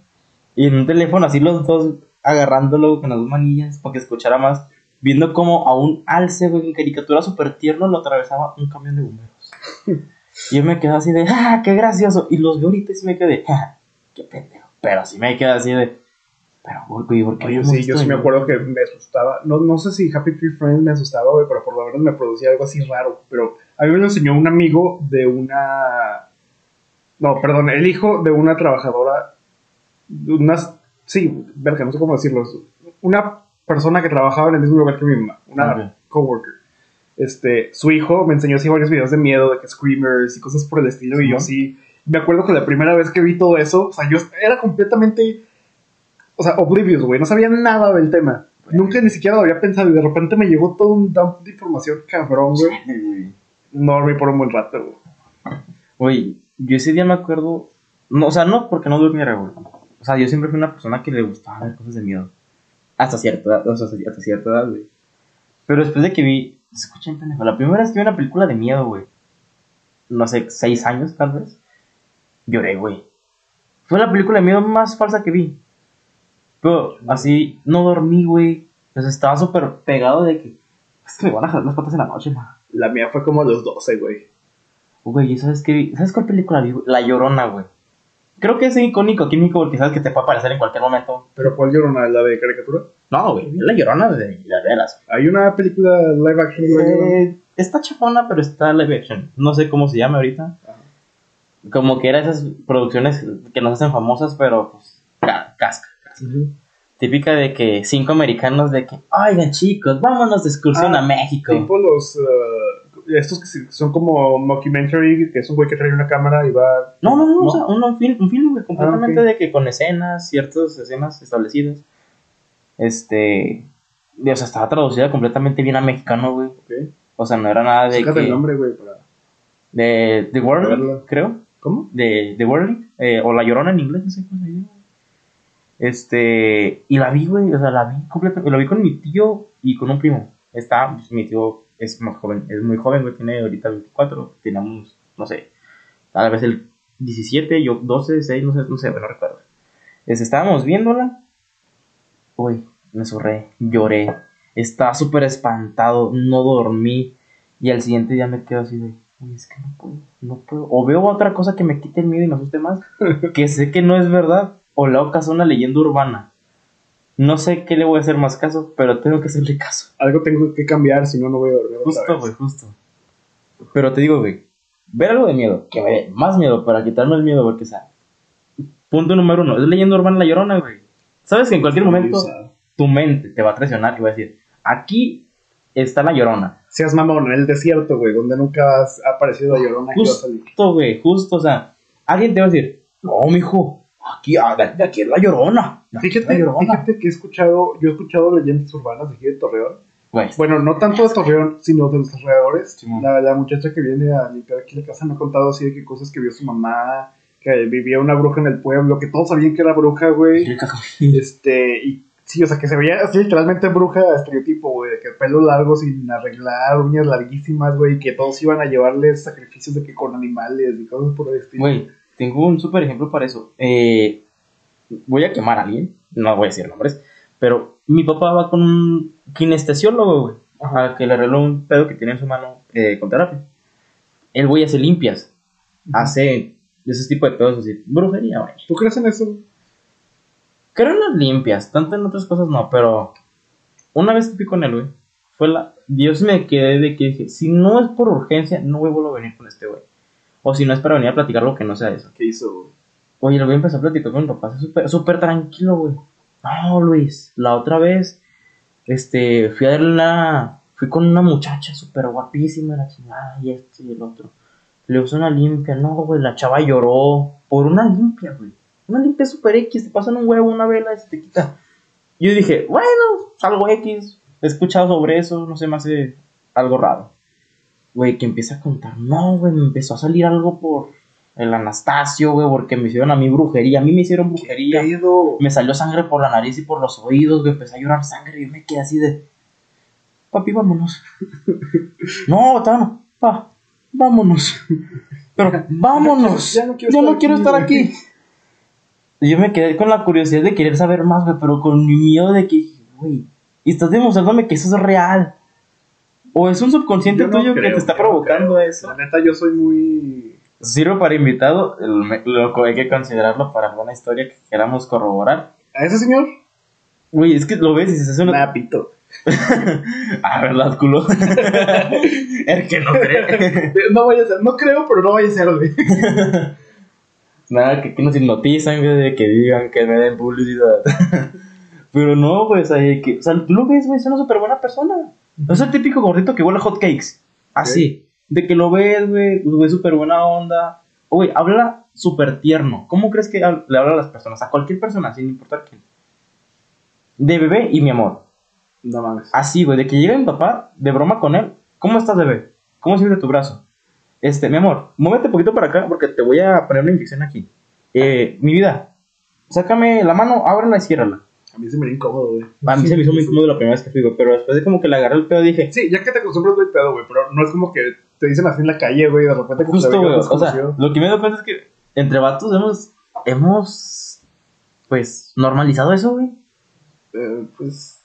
Y en un teléfono, así los dos agarrándolo con las dos manillas para que escuchara más. Viendo como a un alce, güey, en caricatura súper tierno lo atravesaba un camión de bomberos. y yo me quedé así de, ¡ah, qué gracioso! Y los veo ahorita y sí me quedé, ¡ah, qué pendejo! Pero sí me quedé así de, pero, güey, ¿por qué Oye, sí, yo sí me acuerdo que me asustaba. No, no sé si Happy Tree Friends me asustaba, güey, pero por lo menos me producía algo así raro. Pero a mí me lo enseñó un amigo de una. No, perdón, el hijo de una trabajadora. Unas. Sí, verga, no sé cómo decirlo. Una persona que trabajaba en el mismo lugar que mi mamá, una coworker. Este, su hijo me enseñó así varios videos de miedo, de que screamers y cosas por el estilo, y yo sí. Me acuerdo que la primera vez que vi todo eso, o sea, yo era completamente o sea, oblivious, güey, no sabía nada del tema. Nunca ni siquiera lo había pensado y de repente me llegó todo un dump de información cabrón, güey. No dormí por un buen rato, güey. Güey, yo ese día me acuerdo. No, o sea, no porque no durmiera, güey. O sea, yo siempre fui una persona que le gustaba ver cosas de miedo. Hasta cierta edad, o sea, hasta cierta edad, güey. Pero después de que vi. Escuchen, pendejo. La primera vez que vi una película de miedo, güey. No sé, seis años tal vez. Lloré, güey. Fue la película de miedo más falsa que vi. Pero así, no dormí, güey. Sea, estaba súper pegado de que. Es que me van a jalar las patas en la noche, man. La mía fue como a los 12, güey. Güey, ¿y ¿sabes qué? ¿Sabes cuál película vi? La Llorona, güey. Creo que es icónico México porque sabes que te puede aparecer en cualquier momento. ¿Pero cuál llorona? ¿La de caricatura? No, güey, la Llorona de las velas. Hay una película live action? Eh, está chafona, pero está live action. No sé cómo se llama ahorita. Como que era esas producciones que nos hacen famosas, pero pues, ca- casca. Ujú. Típica de que cinco americanos de que, oigan chicos, vámonos de excursión Ah, a México. Tipo los. eh, estos que son como mockumentary, que es un güey que trae una cámara y va. No, no, no, o sea, un, un film, un film güey, completamente Ah, de que con escenas, ciertas escenas establecidas. Este. O sea, estaba traducida completamente bien a mexicano, güey. Ok. O sea, no era nada de Sácate el nombre, güey, para. De The World, Verla. creo. ¿Cómo? De The World, eh, o La Llorona en inglés, no sé cómo se llama. Este. Y la vi, güey, o sea, la vi completamente. La vi con mi tío y con un primo. Está, pues, mi tío es más joven, es muy joven, güey, tiene ahorita 24. Teníamos, no sé, tal vez el 17, yo 12, 6, no sé, no sé, no recuerdo. Este, estábamos viéndola. Uy, me surré, lloré. Estaba súper espantado, no dormí. Y al siguiente día me quedo así de, uy, es que no puedo, no puedo. O veo otra cosa que me quite el miedo y me asuste más, que sé que no es verdad. O le hago caso a una leyenda urbana. No sé qué le voy a hacer más caso, pero tengo que hacerle caso. Algo tengo que cambiar, si no, no voy a dormir. otra Justo, güey, justo. Pero te digo, güey, ver algo de miedo, que me dé más miedo para quitarme el miedo, porque, o sea, punto número uno, es leyenda urbana la llorona, güey. Sabes que en cualquier momento tu mente te va a traicionar y va a decir, aquí está la llorona. Seas mamón, en el desierto, güey, donde nunca has- ha aparecido la llorona que va a salir. Justo, güey, justo, o sea, alguien te va a decir, no, mijo, aquí, ah, de aquí es la llorona. la Fíjate, llorona". fíjate que he escuchado, yo he escuchado leyendas urbanas de aquí de Torreón Güey, Bueno, no tanto de Torreón, sino de los alrededores. La, la muchacha que viene a limpiar aquí la casa me ha contado así de que cosas que vio su mamá, que vivía una bruja en el pueblo, que todos sabían que era bruja, güey. Este, y sí, o sea, que se veía así literalmente bruja estereotipo, güey, de que pelo largo sin arreglar, uñas larguísimas, güey, que todos iban a llevarles sacrificios de que con animales y cosas por el estilo. Güey, tengo un súper ejemplo para eso. Eh, voy a quemar a alguien, no voy a decir nombres, pero mi papá va con un kinestesiólogo, güey, a que le arregló un pedo que tiene en su mano eh, con terapia. El güey hace limpias, hace ese tipo de pedos así, brujería, güey. ¿Tú crees en eso? Creo en las limpias, tanto en otras cosas no, pero una vez que fui con él, güey, fue la... Dios me quedé de que dije, si no es por urgencia, no voy a volver a venir con este güey. O si no es para venir a platicar lo que no sea eso. ¿Qué hizo, güey? Oye, le voy a empezar a platicar con mi papá, súper súper tranquilo, güey. No, Luis, la otra vez, este, fui a darle una... Fui con una muchacha súper guapísima, la chingada, y este y el otro. Le usó una limpia, no, güey, la chava lloró por una limpia, güey. Una limpia super X, te pasan un huevo, una vela y se te quita. Yo dije, bueno, algo X, he escuchado sobre eso, no sé, me hace algo raro. Güey, que empieza a contar, no, güey, me empezó a salir algo por el Anastasio, güey, porque me hicieron a mí brujería, a mí me hicieron brujería. Me salió sangre por la nariz y por los oídos, güey, empecé a llorar sangre y yo me quedé así de, papi, vámonos. no, todavía no, pa, vámonos. Pero, vámonos. Ya no quiero estar no quiero aquí, estar aquí. Y yo me quedé con la curiosidad de querer saber más, güey, pero con mi miedo de que, güey, y estás demostrándome que eso es real. O es un subconsciente no tuyo que te está no provocando eso. La neta, yo soy muy. Sirve para invitado, loco, hay que considerarlo para alguna historia que queramos corroborar. ¿A ese señor? Güey, es que lo ves y dices, es una... Nada, pito. Ah, ¿verdad, culo? el que no cree. No vaya a ser, no creo, pero no vaya a ser, güey. Nada, que, que nos hipnotizan, güey, de que digan que me den publicidad. Pero no, sea, de que, o sea, tú lo ves, güey, es una súper buena persona. No es el típico gordito que huele a hot cakes. Así. De que lo ves, güey, güey, súper buena onda. Güey, habla súper tierno. ¿Cómo crees que le habla a las personas? A cualquier persona, sin importar quién. De bebé y mi amor. No mames. Así, güey, de que llega mi papá, de broma con él. ¿Cómo estás, bebé? ¿Cómo sientes tu brazo? Este, mi amor, muévete un poquito para acá porque te voy a poner una inyección aquí. Eh, mi vida, sácame la mano, ábrela y ciérrala. A mí se me dio incómodo, güey. A mí se me hizo muy incómodo la primera vez que fui, güey, pero después de como que le agarré el pedo dije, Sí, ya que te acostumbras, güey, pedo, güey, pero no es como que te dicen así en la calle, güey, de repente como justo, güey, o sea, lo que me doy cuenta es que entre vatos hemos, hemos, pues, normalizado eso, güey. Eh, pues,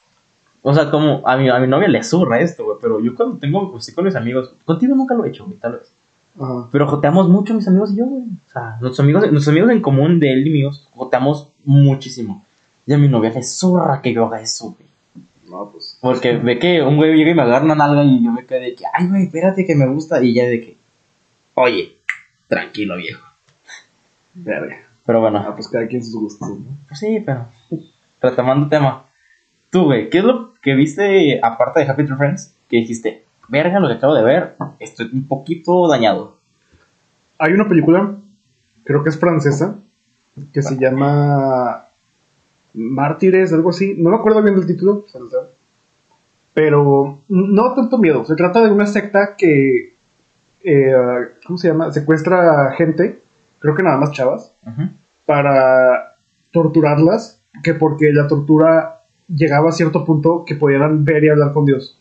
O sea, como a mi, a mi novia le zurra esto, güey, pero yo cuando tengo, pues, sí con mis amigos, contigo nunca lo he hecho, güey, tal vez. ajá. Pero joteamos mucho mis amigos y yo, güey. O sea, nuestros amigos, nuestros amigos en común de él y míos, joteamos muchísimo. Y a mi novia le zurra que yo haga eso, güey. No, pues. Porque ve que un güey llega y me agarra una nalga y yo me quedé de que, ay, güey, espérate que me gusta. Y ella de que, oye, tranquilo, viejo. Verga. Pero bueno, Ah, pues cada quien sus gustos, ¿no? pues sí, pero retomando tema. Tú, güey, ¿qué es lo que viste aparte de Happy Tree Friends? Que dijiste, verga, lo que acabo de ver, estoy un poquito dañado. Hay una película, creo que es francesa, que se llama Mártires, algo así. No me acuerdo bien del título. Pero no tanto miedo. Se trata de una secta que, eh, ¿cómo se llama? Secuestra gente, creo que nada más chavas, para torturarlas, que porque la tortura llegaba a cierto punto que pudieran ver y hablar con Dios.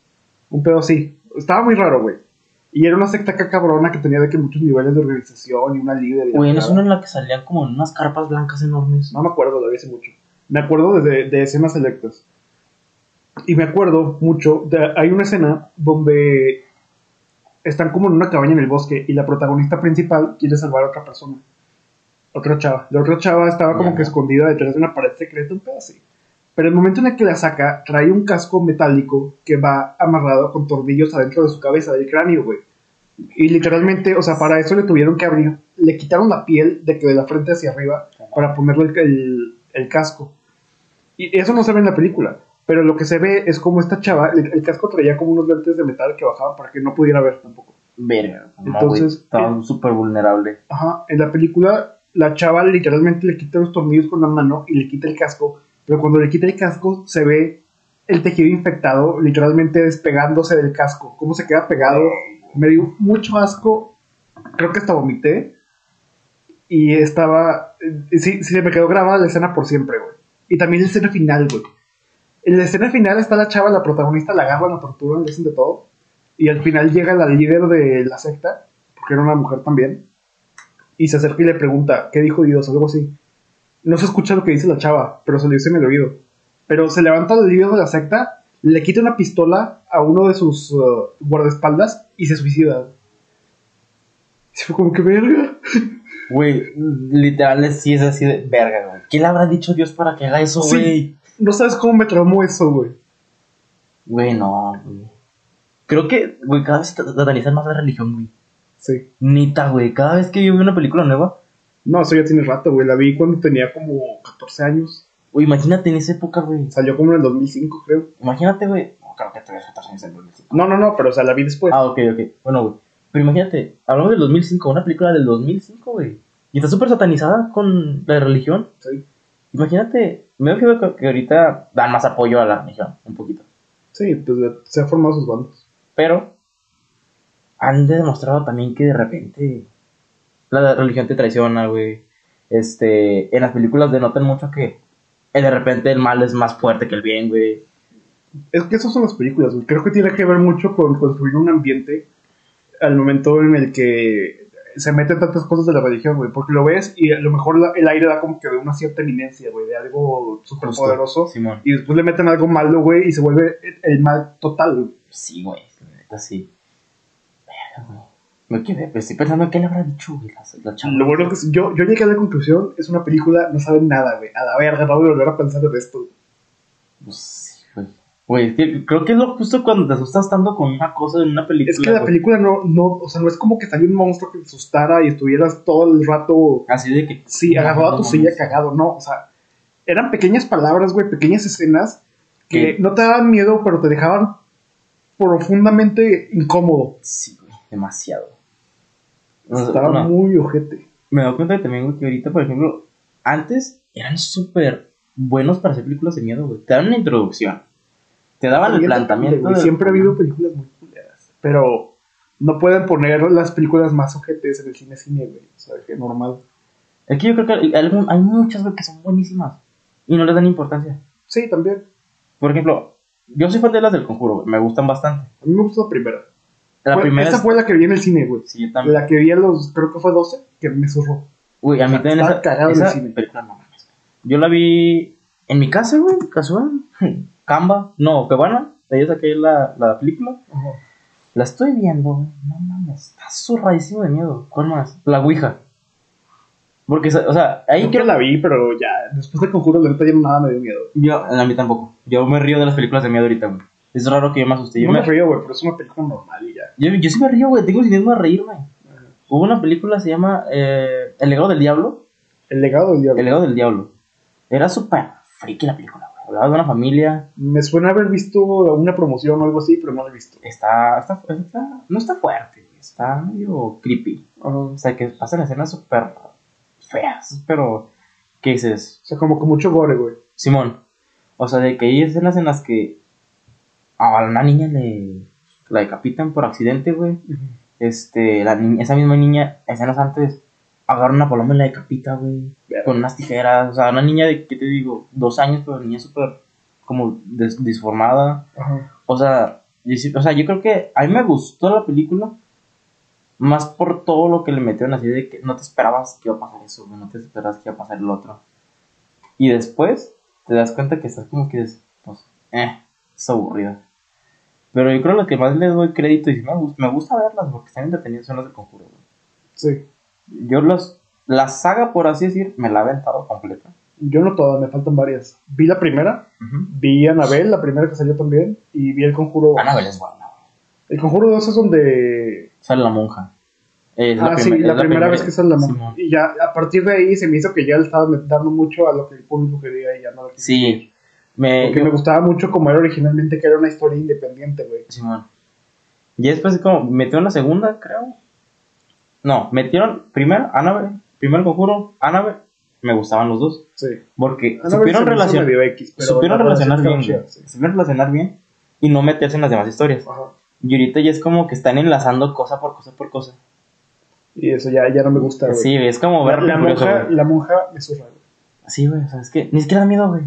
Un pedo así. Estaba muy raro, güey. Y era una secta acá cabrona que tenía de que muchos niveles de organización y una líder. la Güey, ¿no es una en la que salían como en unas carpas blancas enormes? No me acuerdo, lo vi hace mucho. Me acuerdo de, de escenas selectas. Y me acuerdo mucho, de- hay una escena donde están como en una cabaña en el bosque y la protagonista principal quiere salvar a otra persona. Otra chava. La otra chava estaba como que escondida detrás de una pared secreta, un pedo así. Pero el momento en el que la saca, trae un casco metálico que va amarrado con tornillos adentro de su cabeza, del cráneo, güey. Y literalmente, o sea, para eso le tuvieron que abrir, le quitaron la piel de que de la frente hacia arriba para ponerle el, el- el casco. Y eso no se ve en la película, pero lo que se ve es como esta chava, el, el casco traía como unos lentes de metal que bajaban para que no pudiera ver tampoco. Verga. No, Entonces, estaba súper vulnerable. Ajá, en la película la chava literalmente le quita los tornillos con la mano y le quita el casco, pero cuando le quita el casco se ve el tejido infectado literalmente despegándose del casco. Cómo se queda pegado. Me dio mucho asco. Creo que hasta vomité. Y estaba. eh, Sí, sí, se me quedó grabada la escena por siempre, güey. Y también la escena final, güey. En la escena final está la chava, la protagonista, la agarran, la torturan, le hacen de todo. Y al final llega la líder de la secta, porque era una mujer también. Y se acerca y le pregunta, ¿qué dijo Dios? Algo así. No se escucha lo que dice la chava, pero se le dice en el oído. Pero se levanta el líder de la secta, le quita una pistola a uno de sus uh, guardaespaldas y se suicida. Se fue como que verga. Güey, literal sí es así de verga, güey. ¿Qué le habrá dicho Dios para que haga eso, Sí. güey? No sabes cómo me traumó eso, güey. Güey, no, güey. Creo que, güey, cada vez se satanizan más la religión, güey. Sí. Nita, güey. Cada vez que yo veo una película nueva, No, eso ya tiene rato, güey. La vi cuando tenía como 14 años. güey, imagínate en esa época, güey. Salió como en el 2005, creo. Imagínate, güey. No, creo que todavía 14 años en 2005. No, no, no, pero o sea, la vi después. Ah, ok, ok. Bueno, güey. Pero imagínate, hablamos del 2005, una película del 2005, güey. Y está súper satanizada con la religión. Sí. Imagínate, me veo que, que ahorita dan más apoyo a la religión, un poquito. Sí, pues eh, se han formado sus bandos. Pero han demostrado también que de repente la religión te traiciona, güey. Este, en las películas denotan mucho que eh, de repente el mal es más fuerte que el bien, güey. Es que esas son las películas, güey. Creo que tiene que ver mucho con construir un ambiente al momento en el que se meten tantas cosas de la religión, güey. Porque lo ves y a lo mejor la- el aire da como que de una cierta eminencia, güey, de algo súper poderoso. Simón. Y después le meten algo malo, güey, y se vuelve el- mal total, güey. Sí, güey, neta sí. Verga, güey. Me quedé, pero estoy pensando en qué le habrá dicho, güey, la, la chava. Lo bueno que es- yo, yo llegué a la conclusión, es una película, no saben nada, güey. A la verga, no voy a volver a pensar en esto. Pues güey. Creo que es lo justo cuando te asustas tanto con una cosa en una película. Es que la película no, no, o sea, no es como que salió un monstruo que te asustara y estuvieras todo el rato, Así de que. sí, No, agarrado a tu silla cagado, no, o sea, eran pequeñas palabras, güey, pequeñas escenas que no te daban miedo, pero te dejaban profundamente incómodo. Sí, güey, demasiado. Estaba muy ojete. Me doy cuenta también, que ahorita, por ejemplo, antes eran súper buenos para hacer películas de miedo, güey. Te daban una introducción. Te daban el planteamiento. güey, del- Siempre ha habido películas muy culeras, pero no pueden poner las películas más ojetes en el cine cine, güey. O sea, que normal. Es que yo creo que hay, hay muchas, güey, que son buenísimas. Y no les dan importancia. Sí, también. Por ejemplo, yo soy fan de las del conjuro, güey. Me gustan bastante. A mí me gustó la primera. La primera esa es- fue la que vi en el cine, güey. Sí, yo también. La que vi a los, creo que fue 12, que me zurró. Güey, a mí también esa, cagado en esa el cine. película no mames. Yo la vi en mi casa, güey, casual. Camba, no, de ahí saqué la, la película. La estoy viendo. No mames, está zurradísimo de miedo. ¿Cuál más? La Ouija. Porque, o sea, ahí que quiero la vi, pero ya, después de Conjuro, la neta ya nada me dio miedo. Yo, a mí tampoco. Yo me río de las películas de miedo ahorita, güey. Es raro que yo me asuste. Yo, no me me- río, güey, pero es una película normal y ya. yo, yo sí me río, güey. Tengo el cinismo de reírme. Hubo una película, se llama eh, El legado del diablo. El legado del diablo. El legado del diablo. Era súper friki la película, de una familia. Me suena haber visto una promoción o algo así, pero no la he visto. Está, está, está- no está fuerte. Está medio creepy. O sea, que pasan escenas súper feas, pero... ¿Qué dices? O sea, como con mucho gore, güey. Simón. O sea, de que hay escenas en las que a una niña le la decapitan por accidente, güey. Este, la esa misma niña, escenas antes, agarra una paloma y la decapita, güey. Con unas tijeras. O sea, una niña de, ¿qué te digo? Dos años, pero niña súper como des- disformada. Ajá. O sea, o sea, yo creo que a mí me gustó la película más por todo lo que le metieron así de que no te esperabas que iba a pasar eso, güey, no te esperabas que iba a pasar el otro. Y después te das cuenta que estás como que es, pues, eh, es aburrida. Pero yo creo que lo que más le doy crédito y sí me, gusta, me gusta verlas porque están entretenidas son las de Conjuro, güey. Sí. Yo los, la saga, por así decir, me la he aventado completa. Yo no todas, me faltan varias. Vi la primera, vi Anabel, la primera que salió también, y vi El Conjuro. Annabelle es buena. El Conjuro 2 es donde... Sale la monja. Es ah, sí, primer- la, es primera vez que sale la monja. Y ya, a partir de ahí se me hizo que ya le estaba dando mucho a lo que el público quería y ya no lo. Sí. Me, Porque yo- me gustaba mucho como era originalmente, que era una historia independiente, güey. Simón. Y después como metieron la segunda, creo. No, metieron primero Annabelle, primero conjuro, Annabelle, me gustaban los dos. Sí. Porque Annabelle supieron, relacion- medio X, pero supieron la relacionar bien, sí. Supieron relacionar bien y no meterse en las demás historias. Ajá. Y ahorita ya es como que están enlazando cosa por cosa por cosa. Y eso ya, ya no me gusta, güey. Sí, es como la, ver la curioso, monja, la monja me zurra, güey. Sí, güey, o sea, es que ni siquiera da miedo, güey.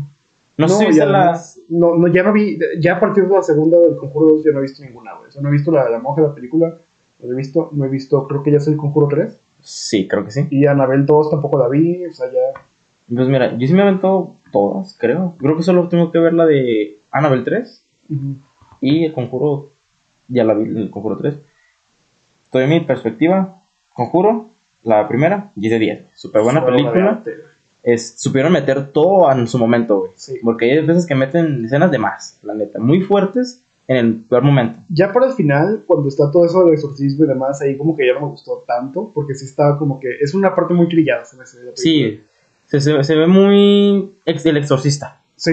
No, sé si viste además, no, no, ya no vi, ya a partir de la segunda del Conjuro 2 ya no he visto ninguna, güey. O sea, no he visto la, la monja de la película, no he visto, no he visto, creo que ya el Conjuro 3. la... Sí, creo que sí. Y Anabel 2 tampoco la vi, o sea, ya... Pues mira, yo sí me aventado todas, creo. Creo que solo tengo que ver la de Annabelle 3 Ujú. y el Conjuro, ya la vi, el Conjuro 3. Estoy mi perspectiva, Conjuro, la primera, 10 de 10. Súper buena Solo película. Es, supieron meter todo en su momento, güey. Sí. Porque hay veces que meten escenas de más, la neta. Muy fuertes en el peor momento. Ya para el final, cuando está todo eso del exorcismo y demás, ahí como que ya no me gustó tanto, porque sí estaba como que... Es una parte muy trillada, se me. Sí, se, se, se ve muy ex- el exorcista. Sí.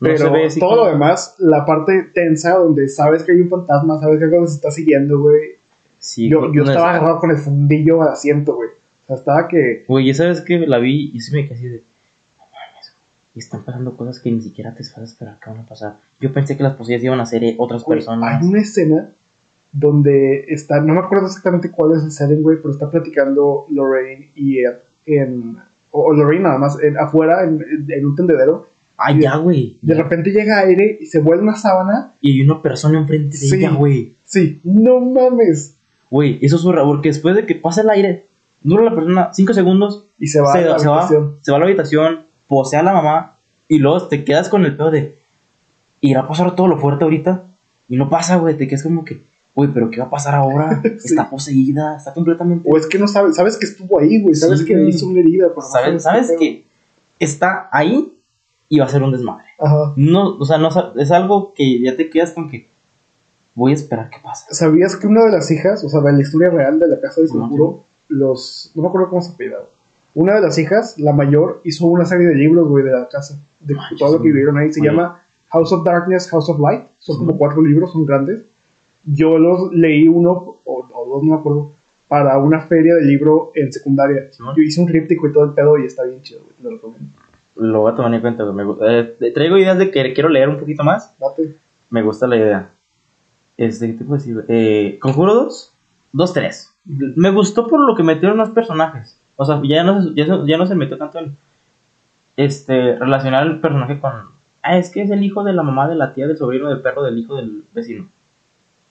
No Pero todo como- lo demás, la parte tensa donde sabes que hay un fantasma, sabes que algo se está siguiendo, güey. Sí, yo yo estaba agarrado con el fundillo al asiento, güey. O sea, estaba que... Güey, ya sabes que la vi y sí me quedé así de. Y están pasando cosas que ni siquiera te vas a esperar que van a pasar. Yo pensé que las poseídas iban a ser eh, otras güey, personas. hay una escena donde está, no me acuerdo exactamente cuál es el setting, güey, pero está platicando Lorraine y Ed en... O, o Lorraine nada más, en- afuera, en, en un tendedero. Ah, ya, güey. De Ya. repente llega aire y se vuelve una sábana. Y hay una persona enfrente de Sí. ella, güey. Sí, no mames. Güey, eso es porque después de que pase el aire, dura la persona 5 segundos, Y se va se, a la se va, habitación. se va a la habitación, posee a la mamá, y luego te quedas con el pedo de. ¿Irá a pasar todo lo fuerte ahorita? Y no pasa, güey. Te quedas como que, güey, ¿pero qué va a pasar ahora? Sí. Está poseída, está completamente. O es que no sabes, sabes que estuvo ahí, güey. Sabes Sí, que güey. hizo una herida. pero no ¿Sabes, sabes que está ahí y va a ser un desmadre? Ajá. No, o sea, no, es algo que ya te quedas con que voy a esperar qué pasa. ¿Sabías que una de las hijas, o sea, de la historia real de la casa del Sí, conjuro, los. No me acuerdo cómo se apellidaba. Una de las hijas, la mayor, hizo una serie de libros, güey, de la casa. De Manches, todo lo que vivieron ahí. Se llama House of Darkness, House of Light. Son como cuatro libros, son grandes. Yo los leí uno, o, o dos, no me acuerdo, para una feria de libro en secundaria. Yo hice un tríptico y todo el pedo y está bien chido, güey. Te lo recomiendo. Lo voy a tomar en cuenta, güey. Me eh, traigo ideas de que quiero leer un poquito más. Date. Me gusta la idea. Este, ¿qué te puedo decir? Eh, Conjuro 2, 2, 3. Me gustó por lo que metieron los personajes. O sea, ya no, se- ya, ya no se metió tanto en este, relacionar el personaje con. Ah, es que es el hijo de la mamá, de la tía, del sobrino, del perro, del hijo del vecino.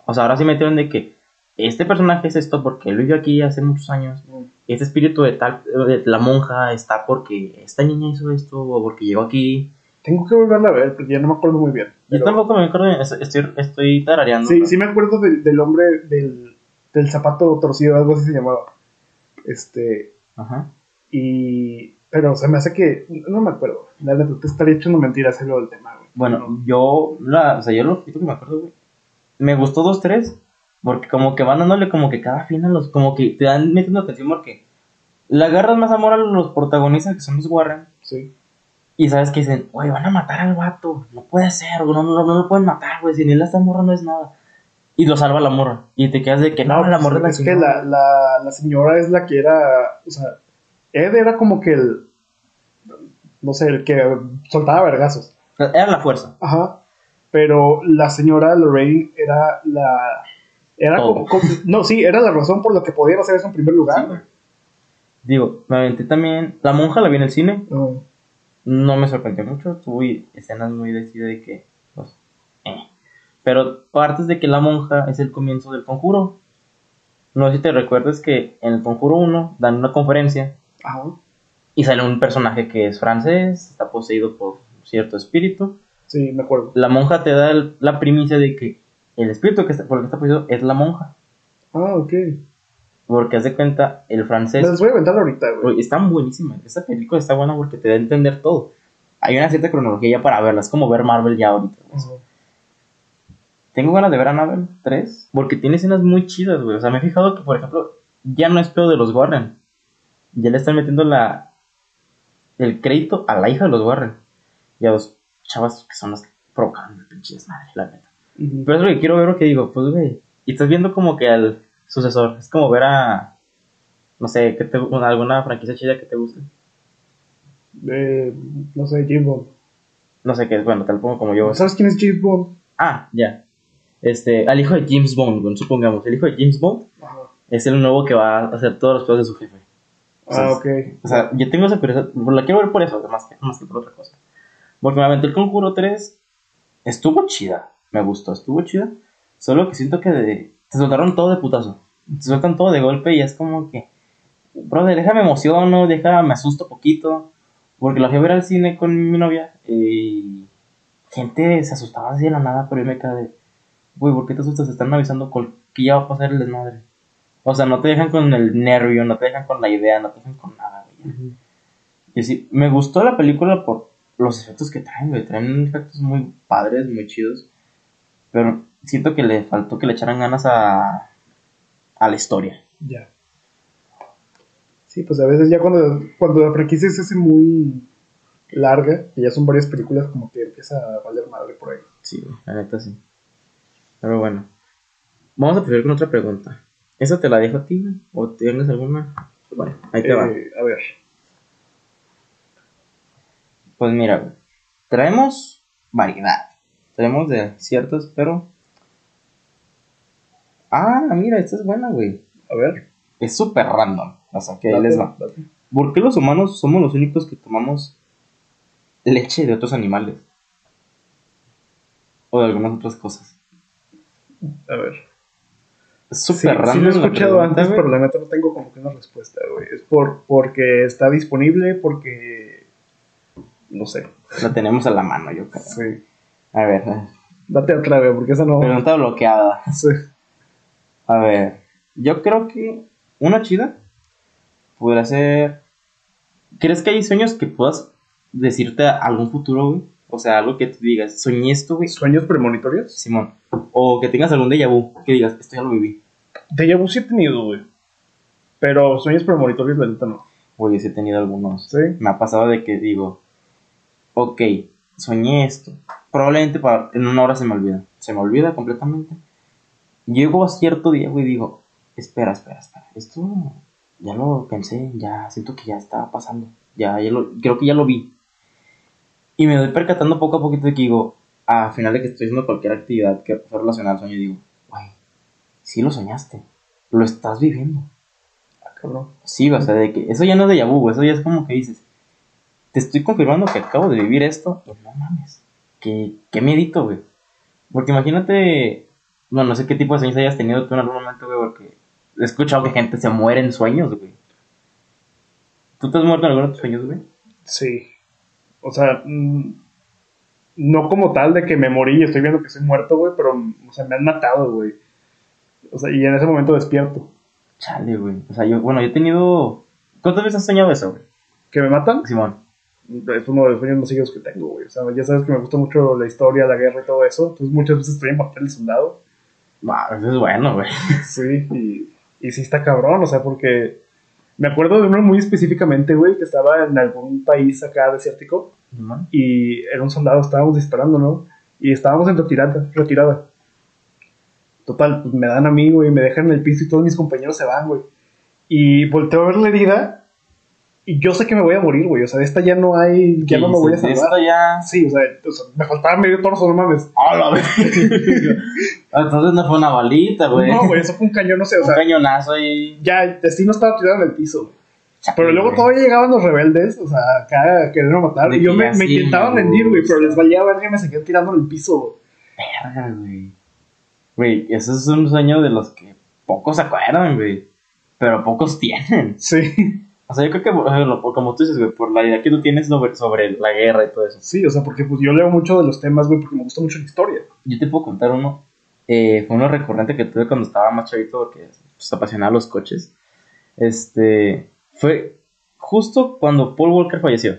O sea, ahora sí metieron de que este personaje es esto porque él vivió aquí hace muchos años. Este espíritu de tal, de la monja está porque esta niña hizo esto o porque llegó aquí. Tengo que volverla a ver, porque ya no me acuerdo muy bien. Yo tampoco me acuerdo, es- estoy, estoy tarareando. Sí, sí me acuerdo del, del hombre del, del zapato torcido, algo así se llamaba. Este, Ajá. y... Pero se me hace que... No me acuerdo. La neta, te estaría echando mentiras hacerlo del tema, güey. Bueno, No. yo, la, o sea, yo lo que me acuerdo, güey. Me gustó 2-3, porque como que van dándole como que cada fin a los, como que te dan metiendo atención porque le agarras más amor a los protagonistas que son los Warren Sí. y sabes que dicen, güey, van a matar al vato, no puede ser, güey, no, no, no lo pueden matar, güey, si ni él esta morra no es nada. Y lo salva la morra, y te quedas de que no, la morra es la es que la, la, la señora es la que era... O sea, Ed era como que el... No sé, el que soltaba vergazos. Era la fuerza. Ajá. Pero la señora Lorraine era la... Era como, como- No, sí, era la razón por la que podían hacer eso en primer lugar. Sí. Digo, me aventé también, la monja la vi en el cine, No. no me sorprendió mucho. Tuve escenas muy decididas de que. Pero partes de que la monja es el comienzo del conjuro. No sé si te recuerdas que en el conjuro 1 dan una conferencia y sale un personaje que es francés, está poseído por cierto espíritu. Sí, me acuerdo. La monja te da el- la primicia de que el espíritu que está, por el que está poseído es la monja. Ah, ok. Porque haz de cuenta, el francés. Les voy a aventar ahorita, güey. Están buenísimas. Esta película está buena porque te da a entender todo. Hay una cierta cronología ya para verla. Es como ver Marvel ya ahorita. Ajá. Tengo ganas de ver Annabelle 3 porque tiene escenas muy chidas, güey. O sea, me he fijado que, por ejemplo, ya no es pedo de los Warren. Ya le están metiendo la el crédito a la hija de los Warren. Y a los chavas que son las que provocaron el pinche desmadre, la neta. Pero es lo que quiero ver lo que digo, pues, güey. Y estás viendo como que al sucesor. Es como ver a. No sé, que te, alguna franquicia chida que te guste. Eh, no sé, James Bond. No sé qué es, bueno, te lo pongo como yo. ¿Sabes quién es James Bond? Ah, ya. Este, al hijo de James Bond, supongamos. El hijo de James Bond Ajá. es el nuevo que va a hacer todos los pedos de su jefe. O sea, Ah, ok. O sea, yo tengo esa curiosidad, la quiero ver por eso, más que, más que por otra cosa. Porque me aventé el Conjuro 3, estuvo chida, me gustó, estuvo chida. Solo que siento que de- te soltaron todo de putazo. Te sueltan todo de golpe y es como que, brother, déjame emociono, déjame, me asusto poquito. Porque la fui a ver al cine con mi novia y gente se asustaba así de la nada, pero yo me quedé güey, ¿por qué te asustas? Están avisando con que ya va a pasar el desmadre. O sea, no te dejan con el nervio, no te dejan con la idea, no te dejan con nada, güey. Y sí, me gustó la película por los efectos que traen, güey. Traen efectos muy padres, muy chidos. Pero siento que le faltó que le echaran ganas a, a la historia. Ya. Sí, pues a veces ya cuando, cuando la franquicia se hace muy larga, y ya son varias películas, como que empieza a valer madre por ahí. Sí, la neta sí. Pero bueno, vamos a proseguir con otra pregunta. ¿Esa te la dejo a ti? ¿O tienes alguna? Bueno, ahí te va. Eh, a ver. Pues mira, traemos variedad. Traemos de ciertos, pero. Ah, mira, esta es buena, güey. A ver. Es súper random. O sea, que ahí date, les va. date. ¿Por qué los humanos somos los únicos que tomamos leche de otros animales? O de algunas otras cosas. A ver. Es Sí, súper sí random. lo he escuchado pregunta, antes, güey. pero la neta no tengo como que una respuesta, güey. Es por, porque está disponible, porque... No sé. La tenemos a la mano, yo creo. Sí. A ver, eh, Date otra, güey, porque esa no... pregunta bloqueada. Sí. A ver, yo creo que una chida podría ser. ¿Crees que hay sueños que puedas decirte a algún futuro, güey? O sea, algo que tú digas, soñé esto, güey, ¿Sueños premonitorios? Simón. O que tengas algún déjà vu, que digas, esto ya lo viví. De vu sí he tenido, güey. Pero sueños premonitorios, la neta no. Oye, sí he tenido algunos. Sí. Me ha pasado de que digo, ok, soñé esto. Probablemente para, en una hora se me olvida. Se me olvida completamente. Llego a cierto día, güey, y digo, espera, espera, espera. Esto ya lo pensé, ya siento que ya está pasando. Ya, ya lo, creo que ya lo vi. Y me doy percatando poco a poquito de que digo, a final de que estoy haciendo cualquier actividad que sea relacionada al sueño, digo, güey, sí lo soñaste. Lo estás viviendo. Ah, cabrón. Sí, o sea, de que eso ya no es de vu, eso ya es como que dices, te estoy confirmando que acabo de vivir esto, y no mames, que, qué miedito, güey. Porque imagínate, no, no sé qué tipo de sueños hayas tenido tú en algún momento, güey, porque he escuchado que gente se muere en sueños, güey. ¿Tú te has muerto en alguno de tus sueños, güey? Sí. O sea, mm, no como tal de que me morí y estoy viendo que estoy muerto, güey, pero, o sea, me han matado, güey. O sea, y en ese momento despierto. Chale, güey. O sea, yo, bueno, yo he tenido... ¿Cuántas veces has soñado eso, güey? ¿Que me matan? Simón. Es uno de los sueños más seguidos que tengo, güey. O sea, ya sabes que me gusta mucho la historia, la guerra y todo eso. Entonces muchas veces estoy en papel de soldado. Wow, eso es bueno, güey. Sí, y, y sí está cabrón, o sea, porque me acuerdo de uno muy específicamente, güey, que estaba en algún país acá desértico Y era un soldado, estábamos disparando, ¿no? Y estábamos en retirada, retirada. Total, pues me dan a mí, güey, me dejan en el piso y todos mis compañeros se van, güey. Y volteo a ver la herida y yo sé que me voy a morir, güey. O sea, de esta ya no hay, ya no me voy a salvar. Esto ya... Sí, o sea, o sea, me faltaba medio torso, no mames. ¡Ah, la verga! Entonces no fue una balita, güey. No, güey, eso fue un cañón, no sé, o un sea, cañonazo ahí. ya el destino estaba tirado en el piso, güey. Pero luego güey. todavía llegaban los rebeldes, o sea, acá querer matar. Y yo me, intentaba me rendir, güey, pero les valía verga y me seguían tirando en el piso, güey. Verga, güey. Güey, eso es un sueño de los que pocos se acuerdan, güey. Pero pocos tienen. Sí, O sea, yo creo que, como tú dices, güey, por la idea que tú tienes sobre, sobre la guerra y todo eso. sí, o sea, porque pues yo leo mucho de los temas, güey, porque me gusta mucho la historia. Yo te puedo contar uno. eh, fue uno recurrente que tuve cuando estaba más chavito porque pues, apasionaba los coches. Este. Fue justo cuando Paul Walker falleció.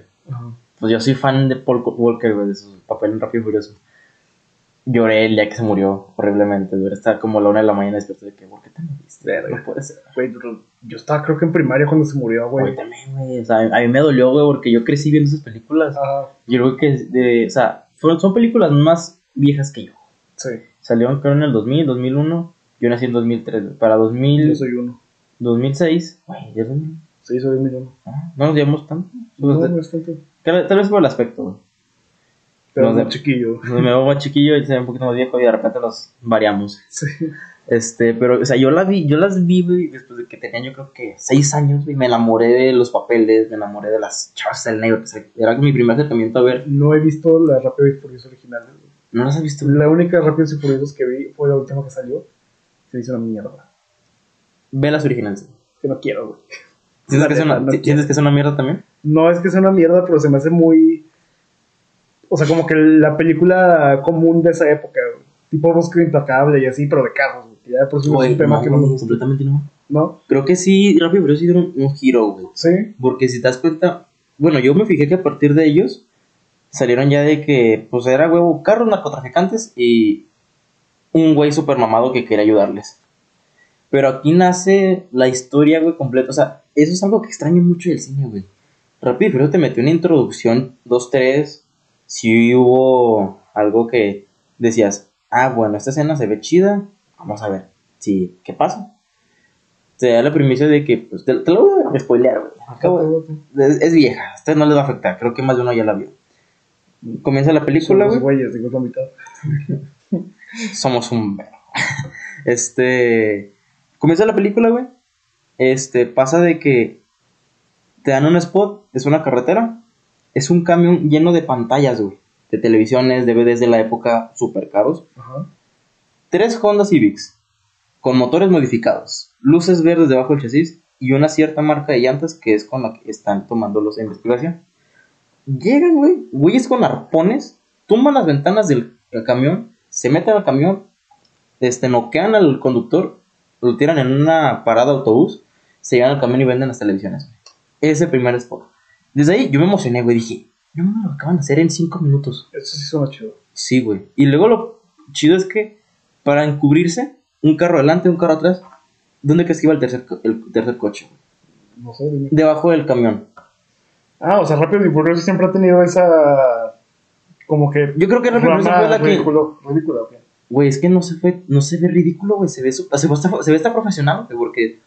Pues yo soy fan de Paul Walker, de su papel en Rápido y Furioso. Lloré el día que se murió horriblemente, güey. Estaba como a la una de la mañana despierto de que, ¿por qué te moriste? No puede ser. Güey, yo estaba creo que en primaria cuando se murió, Güey, güey. también, güey. O sea, a mí me dolió, güey, porque yo crecí viendo esas películas. Ajá, Yo creo que, de, o sea, fueron, son películas más viejas que yo. sí, Salieron, creo, en el 2000, 2001. Yo nací en 2003, güey. Para 2000, yo soy uno. 2006, güey, ya son Se hizo de un millón. Ah, No nos llevamos tanto. No, Pues, no es tanto. tal, tal vez por el aspecto, güey. Pero Los de- no chiquillo. Pues me veo más chiquillo y se ve un poquito más viejo y de repente nos variamos. Sí. Este, pero, o sea, yo la vi, yo las vi, güey, después de que tenía yo creo que seis años, güey, me enamoré de los papeles, me enamoré de las chavas del negro, o sea, era mi primer acercamiento a ver. No he visto la Rápido y Furioso original. güey. ¿No las has visto? La única Rápidos y Furiosos que vi fue la última que salió. Se hizo una mierda. Ve las originales. Que no quiero, güey. ¿Sientes, que es una, No quiero. ¿Sientes que es una mierda también? No es que sea una mierda, pero se me hace muy. O sea, como que la película común de esa época, güey. Tipo Bosque Intocable y así, pero de carros, güey. Ya de por sí no es un tema no, que no me completamente no. ¿No? Creo que sí, Rápido y Furioso hicieron un giro, güey. Sí. Porque si te das cuenta, bueno, yo me fijé que a partir de ellos salieron ya de que, pues era huevo, carros narcotraficantes y un güey super mamado que quería ayudarles. Pero aquí nace la historia, güey, completa. O sea, eso es algo que extraño mucho del cine, güey. Rápido Furioso te metió una introducción, dos, tres. Si hubo algo que decías, ah, bueno, esta escena se ve chida, vamos a ver. Sí, ¿qué pasa? Te da la primicia de que, pues, te, te lo voy a spoilear, güey. Acabo- es, es vieja, a usted no le va a afectar, creo que más de uno ya la vio. Comienza la película, Son los güey. güeyes, digo, es la mitad. Somos un. Este. Comienza la película, güey. Este, pasa de que te dan un spot, es una carretera. Es un camión lleno de pantallas, güey. De televisiones, DVDs de la época, súper caros. Ajá. Tres Honda Civics, con motores modificados, luces verdes debajo del chasis y una cierta marca de llantas que es con la que están tomando los de investigación. Llegan, güey, güeyes con arpones, tumban las ventanas del, del camión, se meten al camión, este, noquean al conductor, lo tiran en una parada de autobús, se llevan al camión y venden las televisiones. Ese primer spot. Desde ahí yo me emocioné, güey, dije, no, no, lo acaban de hacer en cinco minutos. Eso sí suena chido. Sí, güey. Y luego lo chido es que para encubrirse, un carro adelante, un carro atrás, ¿dónde crees que iba el tercer, el tercer coche? güey? No sé, dime. Debajo del camión. Ah, o sea, Rápido y Furioso siempre ha tenido esa. Como que. Yo creo que Rápido y Furioso fue la que- ridícula. Güey, es que no se ve, no se ve ridículo, güey. Se ve, se se ve hasta profesional, güey, porque,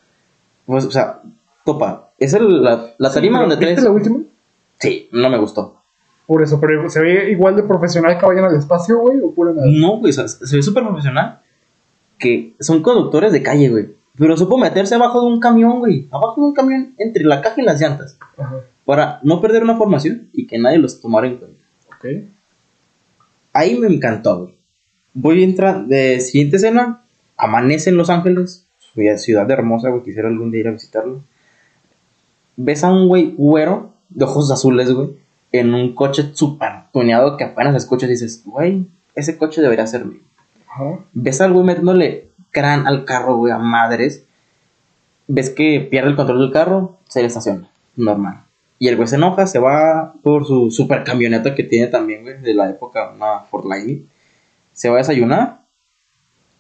pues, o sea, topa. Es el- la, la tarima Pero, donde ¿Viste traes. la última? Sí, no me gustó. Por eso, pero se ve igual de profesional que vayan al espacio, güey, o pura nada. No, güey, o sea, se ve súper profesional. Que son conductores de calle, güey. Pero supo meterse abajo de un camión, güey. Abajo de un camión, entre la caja y las llantas. Ajá. Para no perder una formación y que nadie los tomara en cuenta. Ok. Ahí me encantó, güey. Voy a entrar de siguiente escena. Amanece en Los Ángeles. Ciudad- Ciudad hermosa, güey. Quisiera algún día ir a visitarlo. Ves a un güey güero, de ojos azules, güey. En un coche súper tuneado que apenas escuchas y dices, güey, ese coche debería ser mío. Ajá. Ves al güey metiéndole crán al carro, güey, a madres. Ves que pierde el control del carro, se le estaciona. Normal. Y el güey se enoja, se va por su super camioneta que tiene también, güey, de la época, una Ford Lightning. Se va a desayunar.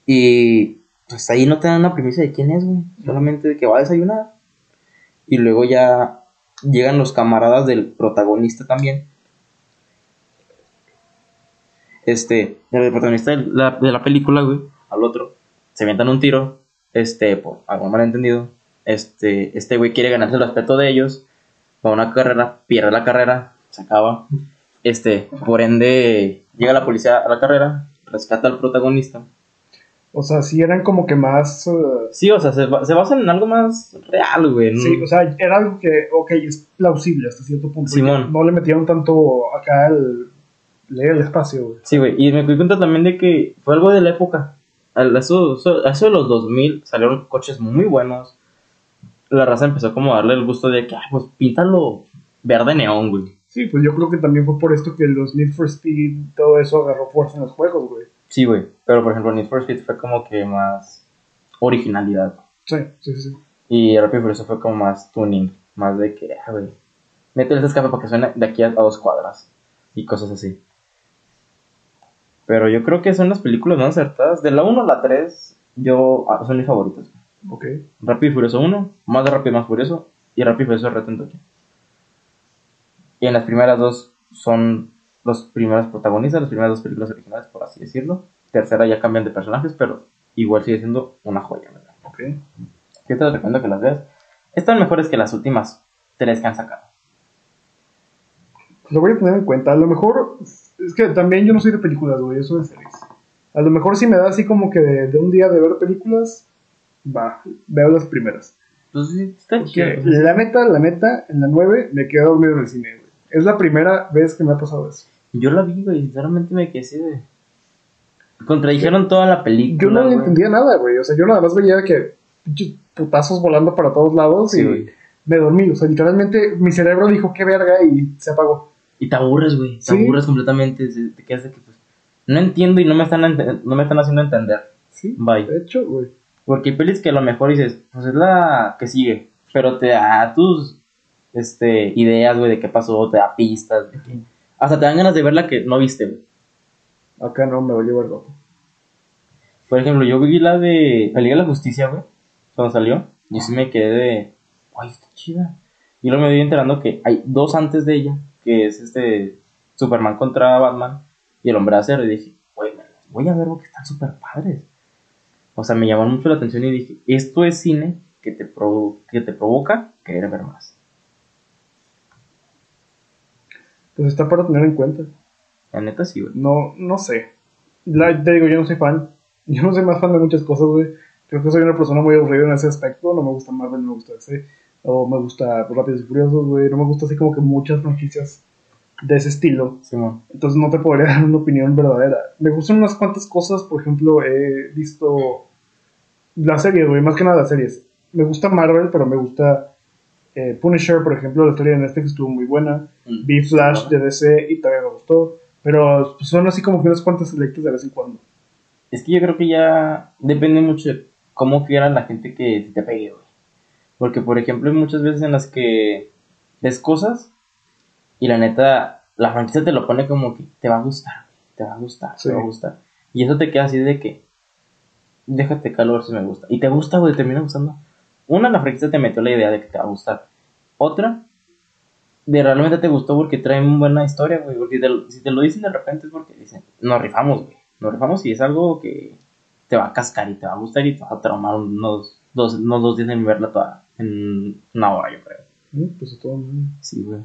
Y pues ahí no te dan una primicia de quién es, güey. Solamente de que va a desayunar. Y luego ya llegan los camaradas del protagonista también. Este, el protagonista de la, de la película, güey, al otro, se avientan un tiro, este, por algún malentendido. Este, este güey quiere ganarse el respeto de ellos. Va a una carrera, pierde la carrera, se acaba. Este, por ende, llega la policía a la carrera, rescata al protagonista. O sea, sí eran como que más. eh, Sí, o sea, se, ba- se basan en algo más real, güey. ¿no? Sí, o sea, era algo que, ok, es plausible hasta cierto punto. Simón. No le metieron tanto acá el. leer el espacio, güey. Sí, güey. Y me di cuenta también de que fue algo de la época. Eso, eso, eso de los 2000 salieron coches muy buenos. La raza empezó como a darle el gusto de que, ah, pues píntalo verde neón, güey. Sí, pues yo creo que también fue por esto que los Need for Speed, todo eso agarró fuerza en los juegos, güey. Sí, güey. Pero por ejemplo, Need for Speed fue como que más originalidad. Sí, sí, sí. Y Rápido y Furioso fue como más tuning. Más de que, ah, güey. Métele ese escape para que suene de aquí a, a dos cuadras. Y cosas así. Pero yo creo que son las películas más acertadas. De la 1 a la 3, yo ah, son mis favoritas. Ok. Rápido y Furioso 1, más de Rápido y más Furioso, y Rápido y Furioso Reto en Tokio. Y en las primeras dos son los primeros protagonistas, las primeras dos películas originales, por así decirlo. Tercera ya cambian de personajes, pero igual sigue siendo una joya, ¿verdad? Ok. Yo te recomiendo que las veas. Están mejores que las últimas tres que han sacado. Lo voy a tener en cuenta. A lo mejor, es que también yo no soy de películas, güey, eso de series. A lo mejor si me da así como que de, de un día de ver películas, va, veo las primeras. Pues sí, está chido. la neta, la neta, en la 9 me quedé dormido en el cine, güey. Es la primera vez que me ha pasado eso. Yo la vi, güey, sinceramente me quedé así de... Contradijeron toda la película, Yo no güey. entendía nada, güey. O sea, yo nada más veía que putazos volando para todos lados Sí, y güey. me dormí. O sea, literalmente mi cerebro dijo qué verga y se apagó. Y te aburres, güey. Te Sí. aburres completamente. Te quedas de que, pues, no entiendo y no me están, no me están haciendo entender. Sí, Bye. de hecho, güey. Porque hay pelis que a lo mejor dices, pues es la que sigue. Pero te da tus este, ideas, güey, de qué pasó, te da pistas. De que... Hasta te dan ganas de ver la que no viste, güey. Acá no me valió verga. Por ejemplo, yo vi la de la Liga de la Justicia, güey, cuando salió. Y sí me quedé de, ay, está chida. Y luego me voy enterando que hay dos antes de ella, que es este Superman contra Batman y el Hombre de Acero. Y dije, güey, voy a ver porque están súper padres. O sea, me llamó mucho la atención y dije, esto es cine que te, provo- que te provoca querer ver más. Pues está para tener en cuenta. La neta sí, güey. No, no sé. La- te digo, yo no soy fan. Yo no soy más fan de muchas cosas, güey. Creo que soy una persona muy aburrida en ese aspecto. No me gusta Marvel, no me gusta DC. O me gusta Rápidos y Furiosos, güey. No me gusta así como que muchas franquicias de ese estilo. Simón. Entonces no te podría dar una opinión verdadera. Me gustan unas cuantas cosas. Por ejemplo, he visto las series, güey. Más que nada las series. Me gusta Marvel, pero me gusta eh, Punisher, por ejemplo. La historia de Netflix estuvo muy buena. Mm. Vi Flash de DC y también me gustó. Pero pues, son así como que unas cuantas selectas de vez en cuando. Es que yo creo que ya depende mucho de cómo quiera la gente que te pegue, güey. Porque, por ejemplo, hay muchas veces en las que ves cosas y la neta, la franquicia te lo pone como que te va a gustar, te va a gustar, Sí. te va a gustar. Y eso te queda así de que, déjate calor si me gusta. Y te gusta, güey, te termina gustando. Una, la franquicia te metió la idea de que te va a gustar. Otra, de realmente te gustó porque traen buena historia, güey. Porque te- si te lo dicen de repente es porque dicen, nos rifamos, güey. Nos rifamos y es algo que te va a cascar y te va a gustar y te va a traumar unos dos, unos dos días en verla toda. En una hora, yo creo. Mm, Pues todo mm, Sí, güey.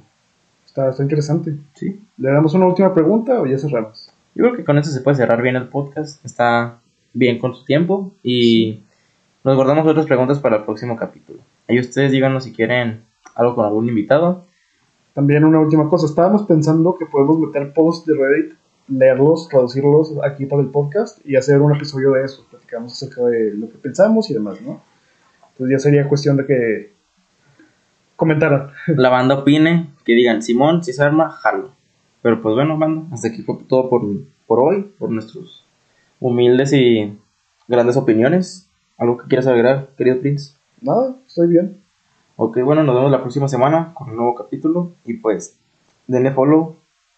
está, está interesante. Sí. ¿Le damos una última pregunta o ya cerramos? Yo creo que con eso se puede cerrar bien el podcast. Está bien con su tiempo y nos guardamos otras preguntas para el próximo capítulo. Ahí ustedes díganos si quieren algo con algún invitado. También una última cosa. Estábamos pensando que podemos meter posts de Reddit, leerlos, traducirlos aquí para el podcast y hacer un episodio de eso. Platicamos acerca de lo que pensamos y demás, ¿no? Entonces ya sería cuestión de que comentaran. La banda opine, que digan Simón, si se arma, jalo. Pero pues bueno, banda, hasta aquí fue todo por, por hoy, por nuestros humildes y grandes opiniones. ¿Algo que quieras agregar, querido Prince? Nada, estoy bien. Ok, bueno, nos vemos la próxima semana con un nuevo capítulo. Y pues, denle follow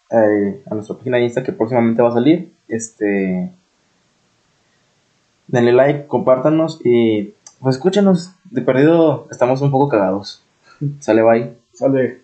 eh, a nuestra página de Insta que próximamente va a salir. Este. Denle like, compártanos y pues escúchanos. De perdido, estamos un poco cagados. Sale, bye. Sale.